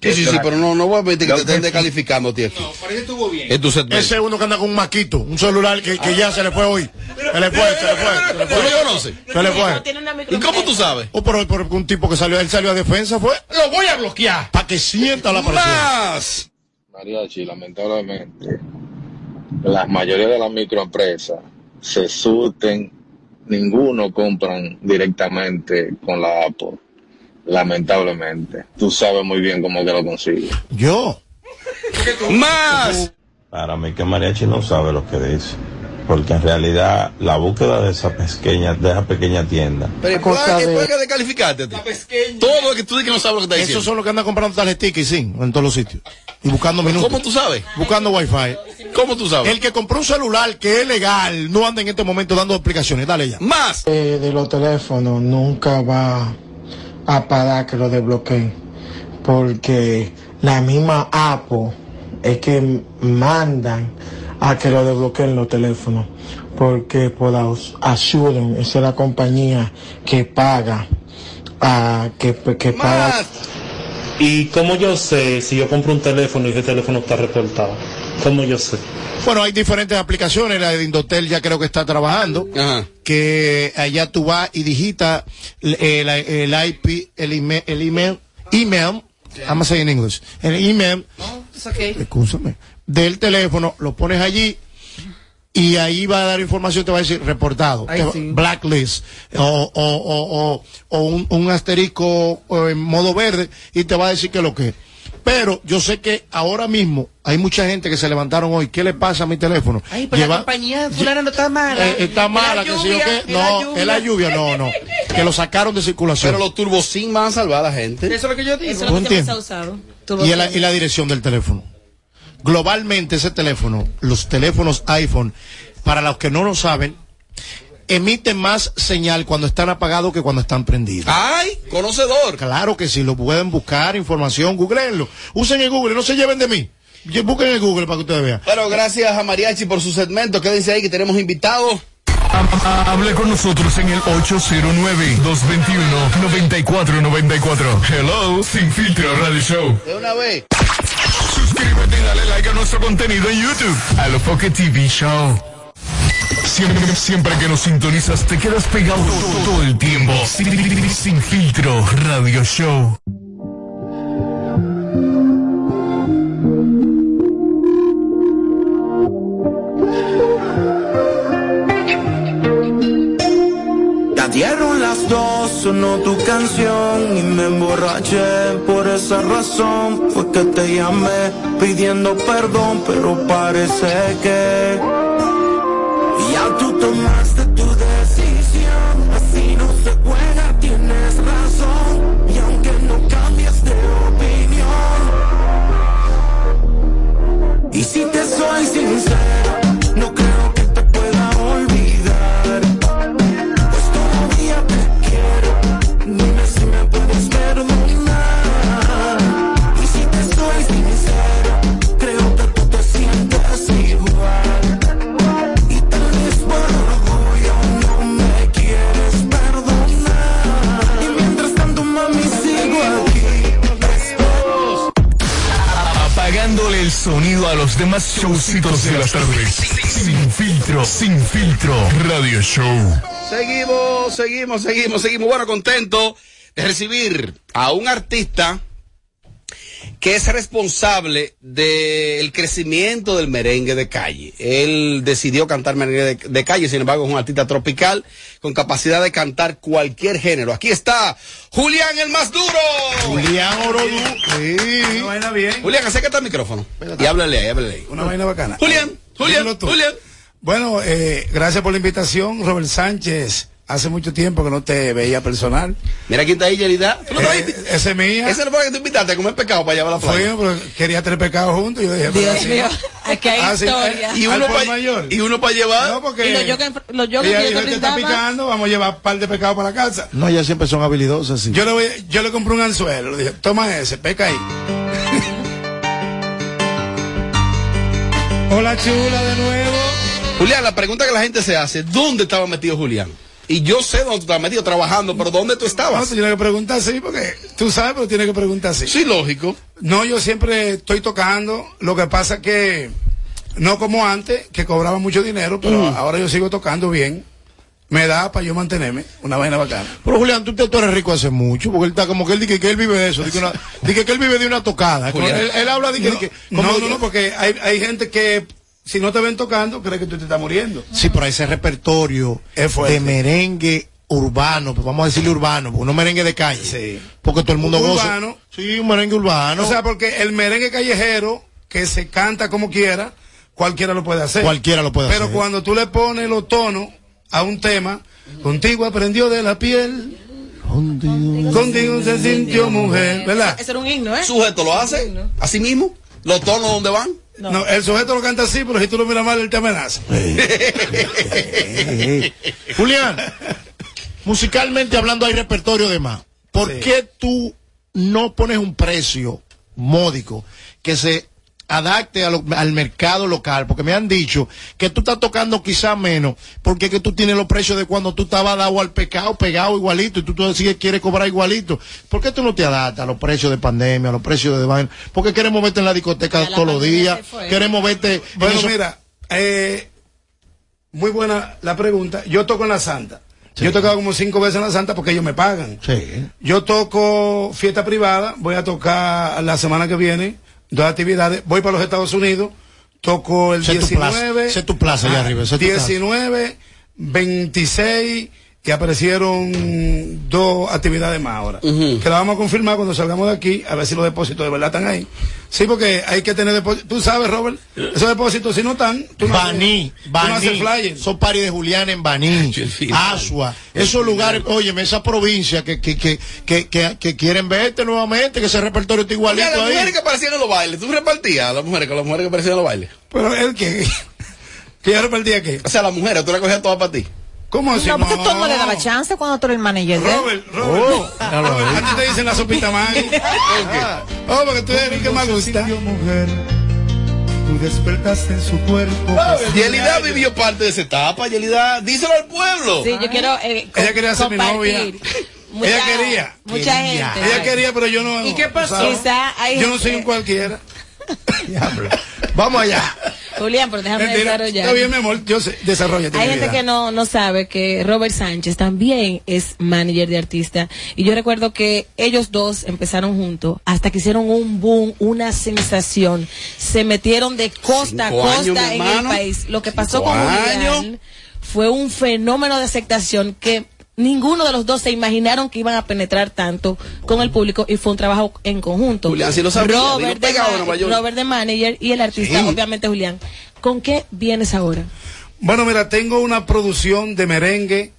Sí, sí, sí, pero no, no voy a permitir que te estén descalificando, tío. Parece estuvo bien. Es tu segmento. Ese es uno que anda con un maquito, un celular que, que ya se le fue hoy. Se le fue, se le fue. Se le ¿Tú fue. lo conoces? Se le fue. Tiene una ¿Y cómo tú sabes? Oh, pero, pero un tipo que salió, él salió a defensa fue Lo voy a bloquear. para que sienta la presión. Más. Mariachi, lamentablemente, la mayoría de las microempresas se surten, ninguno compran directamente con la Apple. Lamentablemente. Tú sabes muy bien cómo que lo consigues. Yo. Más. Para mí que Mariachi no sabe lo que dice. Porque en realidad la búsqueda de esa pequeña, de esa pequeña tienda Pero Cosa ¿por de- descalificarte? Todo lo que tú dices que no sabes lo que está diciendo. Esos son los que andan comprando tarjetica y sí, en todos los sitios. Y buscando minutos. ¿Cómo tú sabes? Buscando wifi. ¿Cómo tú sabes? El que compró un celular que es legal no anda en este momento dando explicaciones. Dale ya. Más. Eh, de los teléfonos nunca va a parar que lo desbloqueen porque la misma Apple es que mandan a que lo desbloqueen los teléfonos porque por la Assuren esa es la compañía que paga a que, que paga ¿Y cómo yo sé si yo compro un teléfono y ese teléfono está reportado? ¿Cómo yo sé? Bueno, hay diferentes aplicaciones. La de Indotel ya creo que está trabajando. Que allá tú vas y digitas el, el IP, el email, el email, email, I'm saying in English, el email, escúchame, del teléfono, lo pones allí y ahí va a dar información, te va a decir reportado, Ay, sí. blacklist o, o, o, o, o un, un asterisco eh, en modo verde y te va a decir que lo que es. Pero yo sé que ahora mismo hay mucha gente que se levantaron hoy. ¿Qué le pasa a mi teléfono? Ay, pero Lleva- la compañía fulana no está mala. eh, está mala, que si yo qué. No, es la lluvia, no, no. [laughs] Que lo sacaron de circulación. Pero los turbocin van a salvar a la gente. Eso es lo que yo digo. Eso es ¿Tú lo que más entiendes? ha usado. y, la, y la dirección del teléfono. Globalmente ese teléfono, los teléfonos iPhone, para los que no lo saben, emiten más señal cuando están apagados que cuando están prendidos. ¡Ay! Conocedor. Claro que sí, lo pueden buscar, información, googleenlo. Usen el Google, no se lleven de mí. Busquen el Google para que ustedes vean. Bueno, gracias a Mariachi por su segmento. Quédense ahí que tenemos invitados. Hable con nosotros en el 809-221-9494. Hello, Sin Filtro Radio Show. De una vez. Suscríbete y dale like a nuestro contenido en YouTube. A lo Pocket TV Show. Siempre, siempre que nos sintonizas te quedas pegado todo, el tiempo. Sin Filtro Radio Show. Dieron las dos, sonó tu canción y me emborraché. Por esa razón fue que te llamé pidiendo perdón, pero parece que ya tú tomaste demás showcitos de las tardes. Sin filtro, sin filtro. Radio Show. Seguimos, seguimos, seguimos, seguimos. Bueno, contento de recibir a un artista que es responsable del crecimiento del merengue de calle. Él decidió cantar merengue de, de calle, sin embargo es un artista tropical con capacidad de cantar cualquier género. Aquí está Julián el más duro. Julián Orodú. Una vaina bien. Julián, acércate al micrófono y háblale ahí, háblale ahí. Una vaina bacana. Julián, Julián, Dímelo tú. Julián. Bueno, eh, gracias por la invitación, Robert Sánchez. Hace mucho tiempo que no te veía personal. Mira quién está ahí, Yerida. ¿Tú no? Eh, ese es mía. Ese no fue que te invitaste a comer pescado para llevar a la playa. Fue, pero quería tres pecados juntos. y Yo dije, Dios pero- mío, aquí hay Ah, sí, historia. eh, Y uno por pa- mayor. y uno para llevar. No, porque Y los yogures los yogures ella que yo te "Este está picando, vamos a llevar un par de pecados para la casa. No, ellas siempre son habilidosas, sí. Yo le, voy, yo le compré un anzuelo, le dije, toma ese, peca ahí. [laughs] Hola chula de nuevo. Julián, la pregunta que la gente se hace, ¿dónde estaba metido Julián? Y yo sé dónde tú estabas metido trabajando, pero ¿dónde tú No, estabas? tú tienes que preguntar así, porque tú sabes, pero tienes que preguntar así. Sí, lógico. No, yo siempre estoy tocando, lo que pasa que no como antes, que cobraba mucho dinero, pero Mm. ahora yo sigo tocando bien. Me da para yo mantenerme, una vaina bacana. Pero Julián, tú, te- tú eres rico hace mucho, porque él está como que él dice que él vive de eso, dice que, una- [laughs] dice que él vive de una tocada. Él, él habla de que, No, no, no, no, porque hay, hay gente que si no te ven tocando, cree que tú te estás muriendo. Sí, pero ese repertorio Es de merengue urbano, pues vamos a decirle urbano, porque no merengue de calle. Sí. Porque todo el mundo goza. Urbano. Sí, un merengue urbano. O sea, porque el merengue callejero, que se canta como quiera, cualquiera lo puede hacer. Cualquiera lo puede Pero hacer. cuando tú le pones los tonos a un tema, contigo aprendió de la piel. Contigo se sintió mujer, ¿verdad? Ese era un himno, ¿eh? ¿Sujeto lo hace? ¿Así mismo? ¿Los tonos dónde van? No. el sujeto lo canta así, pero si tú lo miras mal, él te amenaza. [laughs] Julián, musicalmente hablando hay repertorio de más. ¿Por qué tú no pones un precio módico que se adapte a lo- al mercado local? Porque me han dicho que tú estás tocando quizá menos, porque es que tú tienes los precios de cuando tú estabas dado al pecado, pegado igualito, y tú todavía quieres cobrar igualito. ¿Por qué tú no te adaptas a los precios de pandemia, a los precios de vaina? Porque queremos verte en la discoteca todos los días, queremos verte... en Bueno, mira, eh, muy buena la pregunta. Yo toco en la Santa. Yo he tocado como cinco veces en la Santa porque ellos me pagan. Sí. Yo toco fiesta privada, voy a tocar la semana que viene, dos actividades, voy para los Estados Unidos, toco el Esa es tu plaza, 19, es tu plaza allá arriba, esa es tu plaza. 19, 26 y aparecieron dos actividades más ahora. Que la vamos a confirmar cuando salgamos de aquí, a ver si los depósitos de verdad están ahí. Sí, porque hay que tener depósitos. Tú sabes, Robert, esos depósitos si no están, tú no Baní, haces- tú no haces Baní, flyer. son paris de Julián en Baní, Asua, esos lugares, oye, esa provincia que, que, que, que, que, que quieren verte nuevamente, que ese repertorio está Oye, igualito las ahí. mujeres que aparecían en los bailes, ¿tú repartías a las mujeres con las mujeres que aparecían en los bailes? Pero él que, [laughs] que yo repartía qué? O sea, las mujeres, tú las cogías todas para ti. ¿Cómo así? No, porque tú no le daba chance cuando tú eres el manager él. Robert, Robert, Robert, a ti te dicen la sopita Maggi. ¿Por qué? Oh, porque tú eres el que más gusta. mujer, tú despertaste en su cuerpo. Yelida vivió parte de esa etapa, Yelida, díselo al pueblo. Sí, yo quiero eh, Ella quería ser mi novia. Mucha- Ella quería. Mucha Quería. gente. Ella quería, pero yo no. ¿Y qué pasó? Quizá hay Yo no soy un cualquiera. [laughs] Vamos allá. Julián, pero déjame Mentira. desarrollar. Está bien, mi amor. Yo sé. Desarrollate. Hay gente vida. que no, no sabe que Robert Sánchez también es manager de artista. Y yo recuerdo que ellos dos empezaron juntos hasta que hicieron un boom, una sensación. Se metieron de costa a Cinco costa en hermano. el país. Lo que pasó Cinco con años. Julián fue un fenómeno de aceptación que ninguno de los dos se imaginaron que iban a penetrar tanto con el público y fue un trabajo en conjunto. Julián sí lo sabía, Robert, de. Robert manager y el artista, Sí. obviamente Julián. ¿Con qué vienes ahora? Bueno, mira, tengo una producción de merengue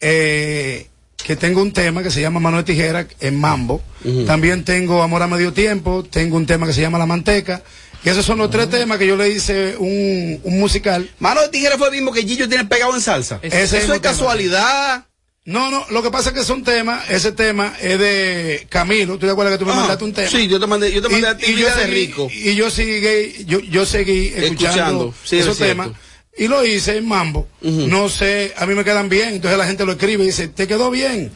eh, que tengo un tema que se llama Mano de Tijera en Mambo. También tengo Amor a Medio Tiempo, tengo un tema que se llama La Manteca. Y esos son los tres temas que yo le hice un, un musical. Mano de tijera fue el mismo que Gillo tiene pegado en salsa. Ese Eso es tema. casualidad. No, no, lo que pasa es que son temas, ese tema es de Camilo, ¿tú te acuerdas que tú me Ah, mandaste un tema? sí, yo te mandé- yo te mandé a ti Vida de seguí, Rico. Y yo seguí, yo, yo seguí escuchando, Escuchando, sí, esos es temas. Y lo hice en Mambo. No sé, a mí me quedan bien. Entonces la gente lo escribe y dice, ¿te quedó bien?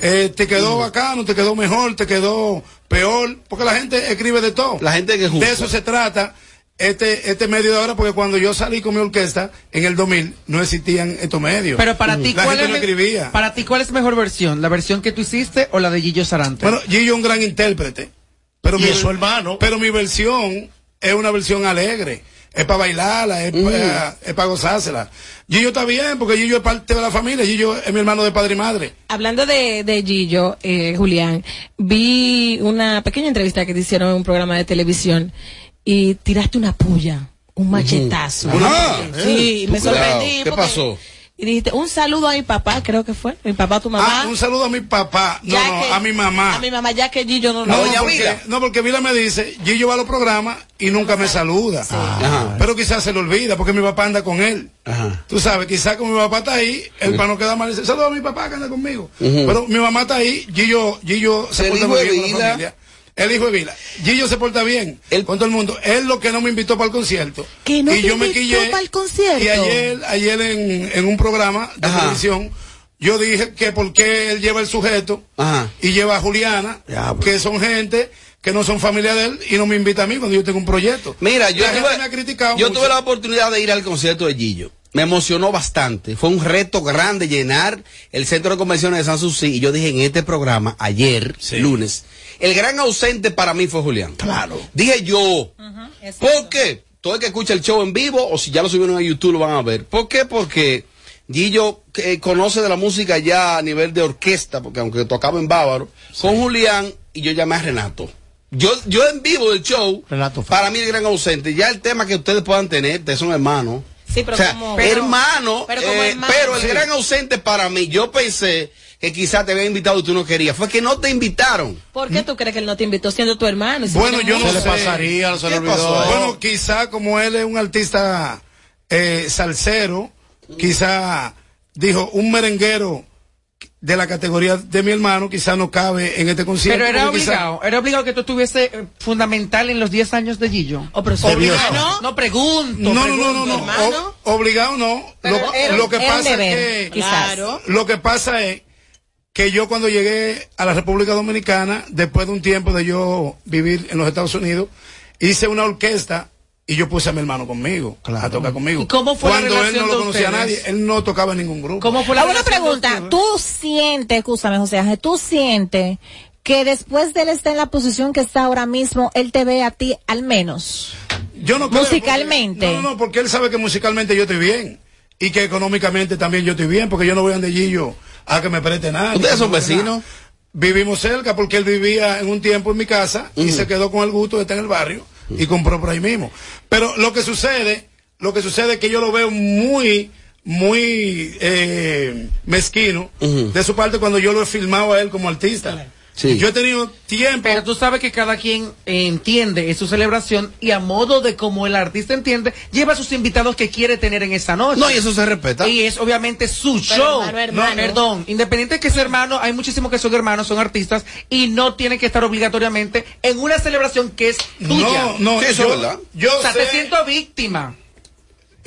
Eh, ¿Te quedó bacano? ¿Te quedó mejor? ¿Te quedó peor? Porque la gente escribe de todo. La gente que juzga. De eso se trata este, este medio de ahora, porque cuando yo salí con mi orquesta en el 2000, no existían estos medios. Pero para ti, la ¿cuál gente es, no me- escribía. para ti, ¿cuál es mejor versión? ¿La versión que tú hiciste o la de Gillo Sarante? Bueno, Gillo es un gran intérprete. Pero Y mi, es su hermano. Pero mi versión es una versión alegre. Es para bailarla, es para gozársela. Gillo está bien, porque Gillo es parte de la familia. Gillo es mi hermano de padre y madre. Hablando de, de Gillo, eh, Julián, vi una pequeña entrevista que te hicieron en un programa de televisión y tiraste una puya, un machetazo. Ajá. Sí, me Cuidado. sorprendí. ¿Qué pasó? Y dijiste, un saludo a mi papá, creo que fue. Mi papá, tu mamá. Ah, un saludo a mi papá. No, Ya no, que- a mi mamá. A mi mamá, ya que Gillo no No, no- porque, no, porque Vila me dice, Gillo va a los programas y nunca me saluda. Pero quizás se le olvida porque mi papá anda con él. Tú sabes, quizás como mi papá está ahí, el para no quedar mal dice, saludos a mi papá que anda conmigo. Ujú. Pero mi mamá está ahí, Gillo, Gillo se El porta muy bien con la Vila. familia. El hijo de Vila. Gillo se porta bien con todo el mundo. Él lo que no me invitó para el concierto. Que no y te yo me invitó quillé. para el concierto. Y ayer, ayer en, en un programa de televisión, yo dije que por qué él lleva el sujeto y lleva a Juliana, que son gente que no son familia de él y no me invita a mí cuando yo tengo un proyecto. Mira, yo La gente tuve, me ha criticado yo mucho. tuve la oportunidad de ir al concierto de Gillo. Me emocionó bastante. Fue un reto grande llenar el centro de convenciones de San Susi. Y yo dije en este programa, ayer, lunes, el gran ausente para mí fue Julián. Claro. Dije yo. ¿Por qué? Todo el que escucha el show en vivo, o si ya lo subieron a YouTube, lo van a ver. ¿Por qué? Porque Gillo eh, conoce de la música ya a nivel de orquesta, porque aunque tocaba en bávaro, con Julián y yo llamé a Renato. Yo, yo en vivo del show, para mí el gran ausente, ya el tema que ustedes puedan tener, ustedes son hermanos. Sí, pero o sea, como- hermano, pero como eh, hermano. pero el Sí. gran ausente para mí, yo pensé que quizás te habían invitado y tú no querías, fue que no te invitaron. ¿Por qué tú crees que él no te invitó siendo tu hermano? Y si Bueno, yo no mucho- sé. ¿Qué pasó ahí? Bueno, quizá como él es un artista eh, salsero, quizá dijo un merenguero de la categoría de mi hermano, quizá no cabe en este concierto. Pero era quizá- obligado, era obligado que tú estuviese eh, fundamental en los 10 años de Gillo. Oh, pero Obligado. No, no pregunto. No, no, no, no, no. O- obligado no. Pero Lo, era- lo que pasa deber, es que quizás. lo que pasa es que yo cuando llegué a la República Dominicana, después de un tiempo de yo vivir en los Estados Unidos, hice una orquesta y yo puse a mi hermano conmigo, a tocar conmigo. ¿Y cómo fue la Cuando él no lo conocía a nadie, él no tocaba en ningún grupo. ¿Cómo fue la Ahora una pregunta, ¿tú sientes, escúchame José Ángel, tú sientes que después de él estar en la posición que está ahora mismo, él te ve a ti al menos? Yo no creo, Musicalmente. porque- no, no, no, porque él sabe que musicalmente yo estoy bien. Y que económicamente también yo estoy bien, porque yo no voy a Gillo a que me preste nada. ¿Ustedes son vecinos? Vivimos cerca porque él vivía en un tiempo en mi casa y se quedó con el gusto de estar en el barrio y compró por ahí mismo. Pero lo que sucede, lo que sucede es que yo lo veo muy, muy eh, mezquino de su parte cuando yo lo he filmado a él como artista. Yo he tenido tiempo. Pero tú sabes que cada quien entiende es su celebración y a modo de como el artista entiende, lleva a sus invitados que quiere tener en esa noche. No, y eso se respeta. Y es obviamente su Pero show. hermano, hermano. No, perdón. Independiente de que sea hermano, hay muchísimos que son hermanos, son artistas y no tienen que estar obligatoriamente en una celebración que es tuya. No, no, Sí, eso yo, es verdad. yo o sea, sé- te siento víctima.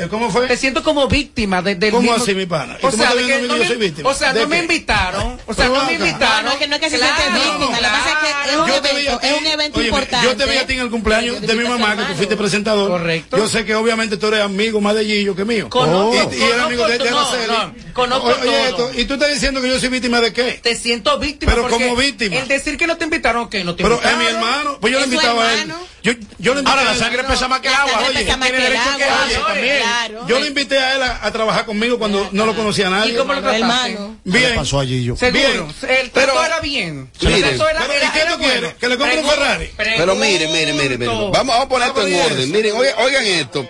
¿Cómo fue? Te siento como víctima de, del ¿Cómo mismo- así, mi pana? ¿Y O sea, me que no me- soy víctima? O sea, ¿De no me invitaron. O sea, no me invitaron. No, no, que no es que se Claro, siente víctima. Lo que pasa es que es un evento, ti- es un evento óyeme, importante. Yo te vi a ti en el cumpleaños de mi mamá, que tú fuiste presentador. Correcto. Yo sé que obviamente tú eres amigo más de Gillo que mío. Conozco- y, y eres conozco amigo de, de Araceli. conozco Oye, todo. esto, y tú estás diciendo que yo soy víctima de qué? Te siento víctima. Pero como víctima. El decir que no te invitaron, ok, no te Pero es invitaron. mi hermano. Pues yo su invitaba a él. Yo, yo le invité Ahora, a la sangre pesa más que el agua. sangre Oye, pesa más tiene que el derecho Claro, también. claro. Yo le invité a él a, a trabajar conmigo cuando no lo conocía a nadie. ¿Y cómo lo trataste? Hermano. ¿Qué le Bien. pasó a Gillo? Seguro. Bien. El trato era bien. Miren. El trato era, Pero, ¿y qué tú quieres? ¿Que le compre un Ferrari? Pero mire, mire, mire, mire. pregunto. Vamos, a poner esto en orden. Miren, oigan, oigan esto.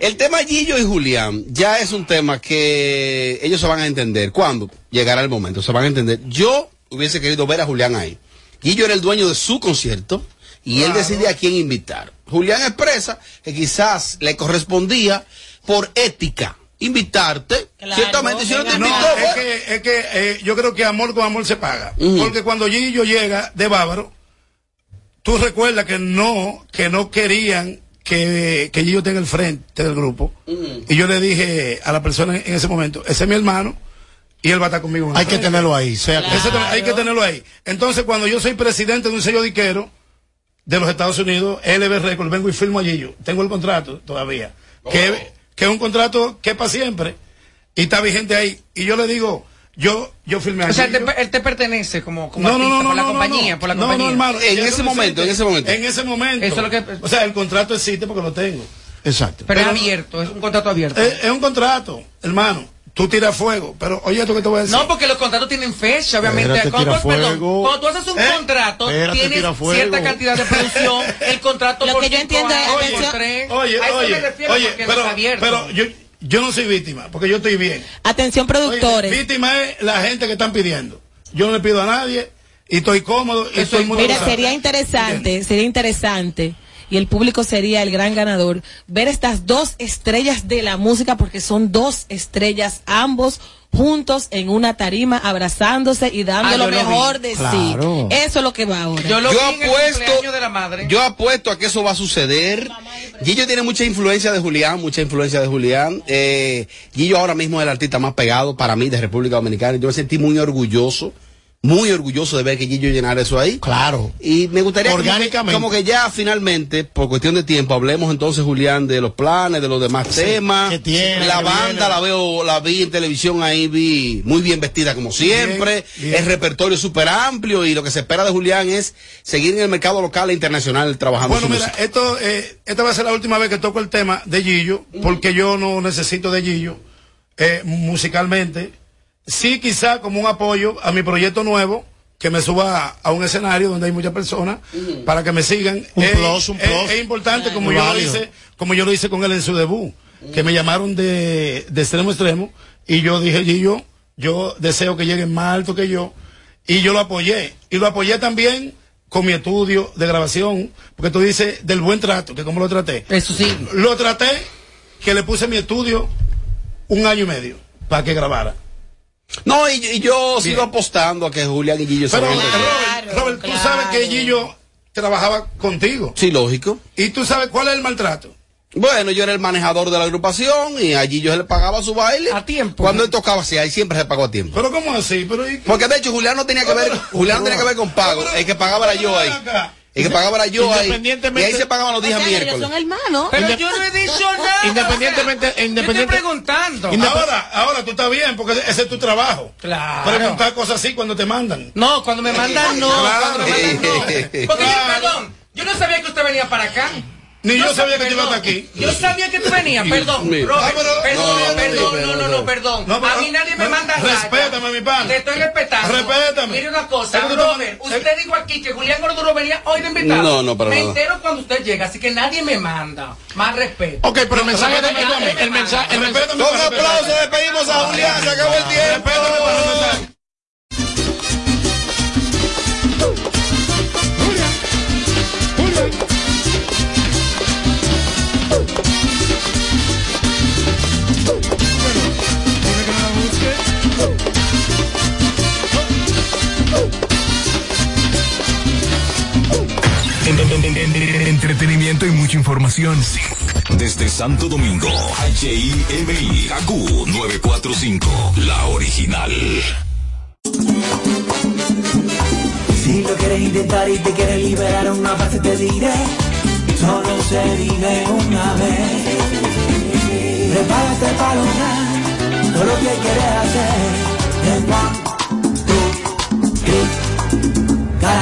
El tema Gillo y Julián ya es un tema que ellos se van a entender. ¿Cuándo? Llegará el momento, se van a entender. Yo hubiese querido ver a Julián ahí. Gillo era el dueño de su concierto y él decide a quién invitar. Julián expresa que quizás le correspondía por ética invitarte. Claro, Ciertamente, si no te No, invitó, es bueno. que, es que eh, yo creo que amor con amor se paga. Porque cuando Gillo llega de Bávaro, tú recuerdas que no, que no querían que, que Gillo tenga el frente del grupo. Y yo le dije a la persona en ese momento, ese es mi hermano y él va a estar conmigo. en Hay que frente". tenerlo ahí, sea que- hay que tenerlo ahí. Entonces, cuando yo soy presidente de un sello diquero de los Estados Unidos, LB Records, vengo y firmo a Gillo. Tengo el contrato todavía. Que, que es un contrato que es para siempre. Y está vigente ahí. Y yo le digo, yo, yo firmé a O sea, él te, él te pertenece como, como No, no, artista, no, no, por la no, compañía, no. por la No, compañía. no, hermano. En ese momento, existe. en ese momento. En ese momento. Eso es lo que- O sea, el contrato existe porque lo tengo. Exacto. Pero, pero- es abierto, es un contrato abierto. Es, es un contrato, hermano. Tú tiras fuego. Pero oye esto que te voy a decir. No, porque los contratos tienen fecha, obviamente. Espérate, cuando, tira tú- perdón, cuando tú haces un Eh, contrato, espérate, tienes tira fuego. cierta cantidad de producción, [laughs] el contrato Lo por que yo entiendo es- tres. Oye, a eso oye, me refiero oye, no pero, abierto. pero yo, yo no soy víctima, porque yo estoy bien. Atención, Oye, productores. víctima es la gente que están pidiendo. Yo no le pido a nadie y estoy cómodo y el mundo Mira, sería interesante, sería interesante, y el público sería el gran ganador, ver estas dos estrellas de la música, porque son dos estrellas, ambos juntos en una tarima, abrazándose y dando Ah, lo vi. mejor de Claro. sí. Eso es lo que va ahora. Yo lo Yo apuesto- de la madre. Yo apuesto a que eso va a suceder. Gillo tiene mucha influencia de Julián, mucha influencia de Julián. Eh, Gillo ahora mismo es el artista más pegado para mí de República Dominicana. Yo me sentí muy orgulloso, muy orgulloso de ver que Gillo llenara eso ahí. Claro. Y me gustaría como que- Orgánicamente. Como, que, ya finalmente, por cuestión de tiempo, hablemos entonces, Julián, de los planes, de los demás temas. que tiene, la que banda viene. la veo, la vi en televisión ahí, vi muy bien vestida como siempre. Bien, bien. El repertorio súper amplio y lo que se espera de Julián es seguir en el mercado local e internacional trabajando Bueno, mira, música. esto, eh, esta va a ser la última vez que toco el tema de Gillo, porque yo no necesito de Gillo eh, musicalmente. Sí, quizá como un apoyo a mi proyecto nuevo, que me suba a un escenario donde hay muchas personas para que me sigan. Un es, plus, un es- plus. es importante como yo lo hice, como yo lo hice con él en su debut, que me llamaron de, de extremo a extremo y yo dije, Gillo, yo deseo que lleguen más alto que yo y yo lo apoyé y lo apoyé también con mi estudio de grabación, porque tú dices del buen trato, que cómo lo traté. Eso sí. Lo traté que le puse mi estudio un año y medio para que grabara. No, y, y yo sigo apostando a que Julián y Gillo se Pero van a entender. Robert, Robert, tú sabes que Gillo trabajaba contigo. Sí, lógico. ¿Y tú sabes cuál es el maltrato? Bueno, yo era el manejador de la agrupación y allí yo se le pagaba su baile. A tiempo. Cuando él tocaba, sí, ahí siempre se pagó a tiempo. Pero ¿cómo así? Pero ¿y- Porque de hecho Julián no tenía que ver, Julián no tenía que ver con pago, el que pagaba era yo ahí. El que pagaba era yo ahí. Y Independientemente- ahí se pagaban los días O sea, ellos miércoles. son hermanos. Pero yo no he dicho [laughs] nada. Independientemente, o sea, independiente- Yo estoy preguntando. Ahora, ahora tú estás bien, porque ese es tu trabajo. Claro. Preguntar cosas así cuando te mandan. No, cuando me mandan no. Claro. Cuando me mandan no. [laughs] Porque yo, perdón, yo no sabía que usted venía para acá. Ni yo sabía que tú perdón, ibas hasta aquí. Yo sabía que tú venías, [laughs] perdón. Robert, Ah, pero- perdón, no, no, no, perdón, no, no, no, perdón. No, pero- a mí nadie me manda raya. respétame, mi pana. Te estoy respetando. Respétame. Mire una cosa, Robert, te- usted dijo aquí que Julián Gorduro venía hoy de invitado. No, no, para Me nada. entero cuando usted llega, así que nadie me manda. Más respeto. Ok, pero el mensaje, de, el, mensaje, Con aplauso despedimos a Julián, se acabó el tiempo. Respétame para Entretenimiento y mucha información. Desde Santo Domingo, HIMI, AQ 945, la original. Si lo quieres intentar y te quieres liberar una vez te diré, solo se vive una vez. Prepárate para lograr todo lo que quieres hacer. En one,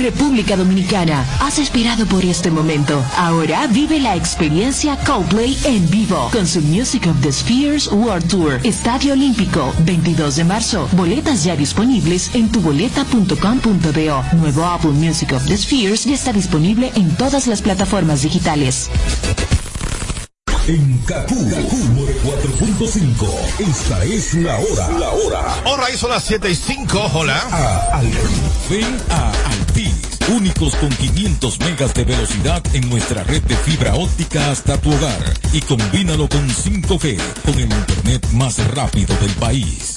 República Dominicana, has esperado por este momento. Ahora vive la experiencia Coldplay en vivo con su Music of the Spheres World Tour. Estadio Olímpico, 22 de marzo. Boletas ya disponibles en tuboleta.com.do. Nuevo álbum Music of the Spheres ya está disponible en todas las plataformas digitales. En Kaku, Kaku 4.5. Esta es la hora. La hora. Ahora hizo las 7 y 5, hola. A. Ven a Altis. Únicos con 500 megas de velocidad en nuestra red de fibra óptica hasta tu hogar. Y combínalo con 5G, con el internet más rápido del país.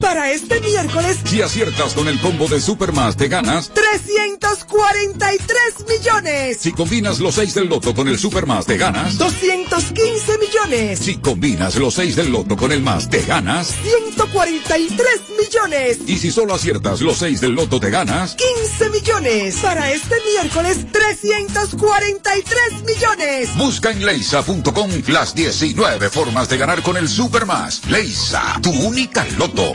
Para este miércoles, Si aciertas con el combo de Supermas, te ganas. 343 millones. Si combinas los 6 del loto con el Supermas, te ganas. 215 millones. Si combinas los 6 del loto con el más, te ganas. 143 millones. Y si solo aciertas los 6 del loto, te ganas. 15 millones. Para este miércoles, 343 millones. Busca en leisa.com las 19 formas de ganar con el Supermas. Leisa, tu única loto,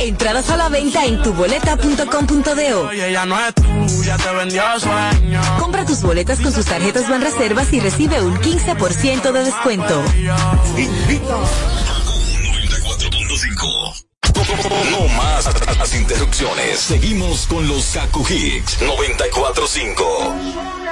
Entradas a la venta en tuboleta.com.do. Oye, ella no es tuya, te vendió sueño. Compra tus boletas con sus tarjetas Banreservas y recibe un 15% de descuento. No más las interrupciones. Seguimos con los Kaku Hicks 945.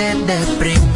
Él te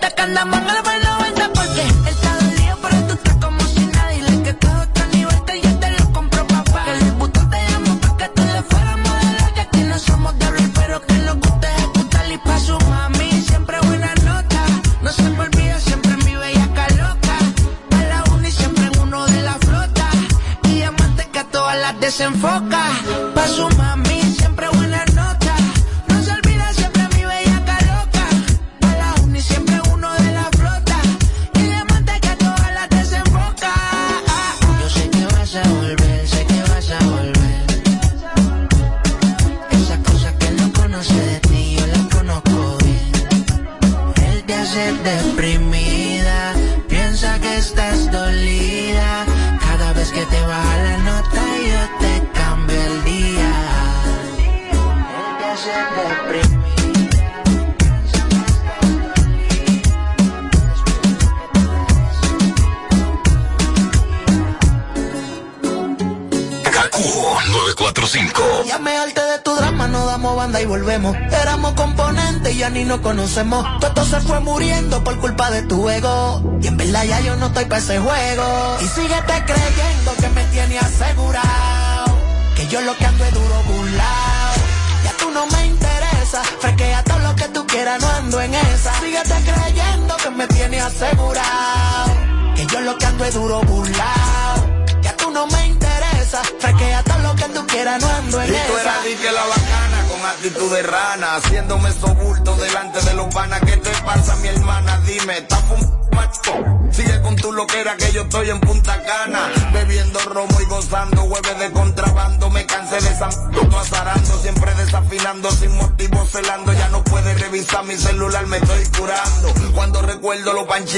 envuelta, que estoy para ese juego. Y síguete creyendo que me tiene asegurado. Que yo lo que ando es duro burlao. Ya tú no me interesa. Fresquea todo lo que tú quieras, no ando en esa. Síguete creyendo que me tiene asegurado. Que yo lo que ando es duro burlao. Ya tú no me interesa. Fresquea todo lo que tú quieras, no ando en Y tú esa. eras di que la bacana con actitud de rana, haciéndome esos bultos delante de los panas. ¿Qué te pasa, mi hermana? Dime, ¿estás fumando? Con tu loquera que yo estoy en Punta Cana, bebiendo romo y gozando, hueves de contrabando. Me cansé de m- azarando, siempre desafinando, sin motivo celando. Ya no puedes revisar mi celular, me estoy curando. Cuando recuerdo los panchitos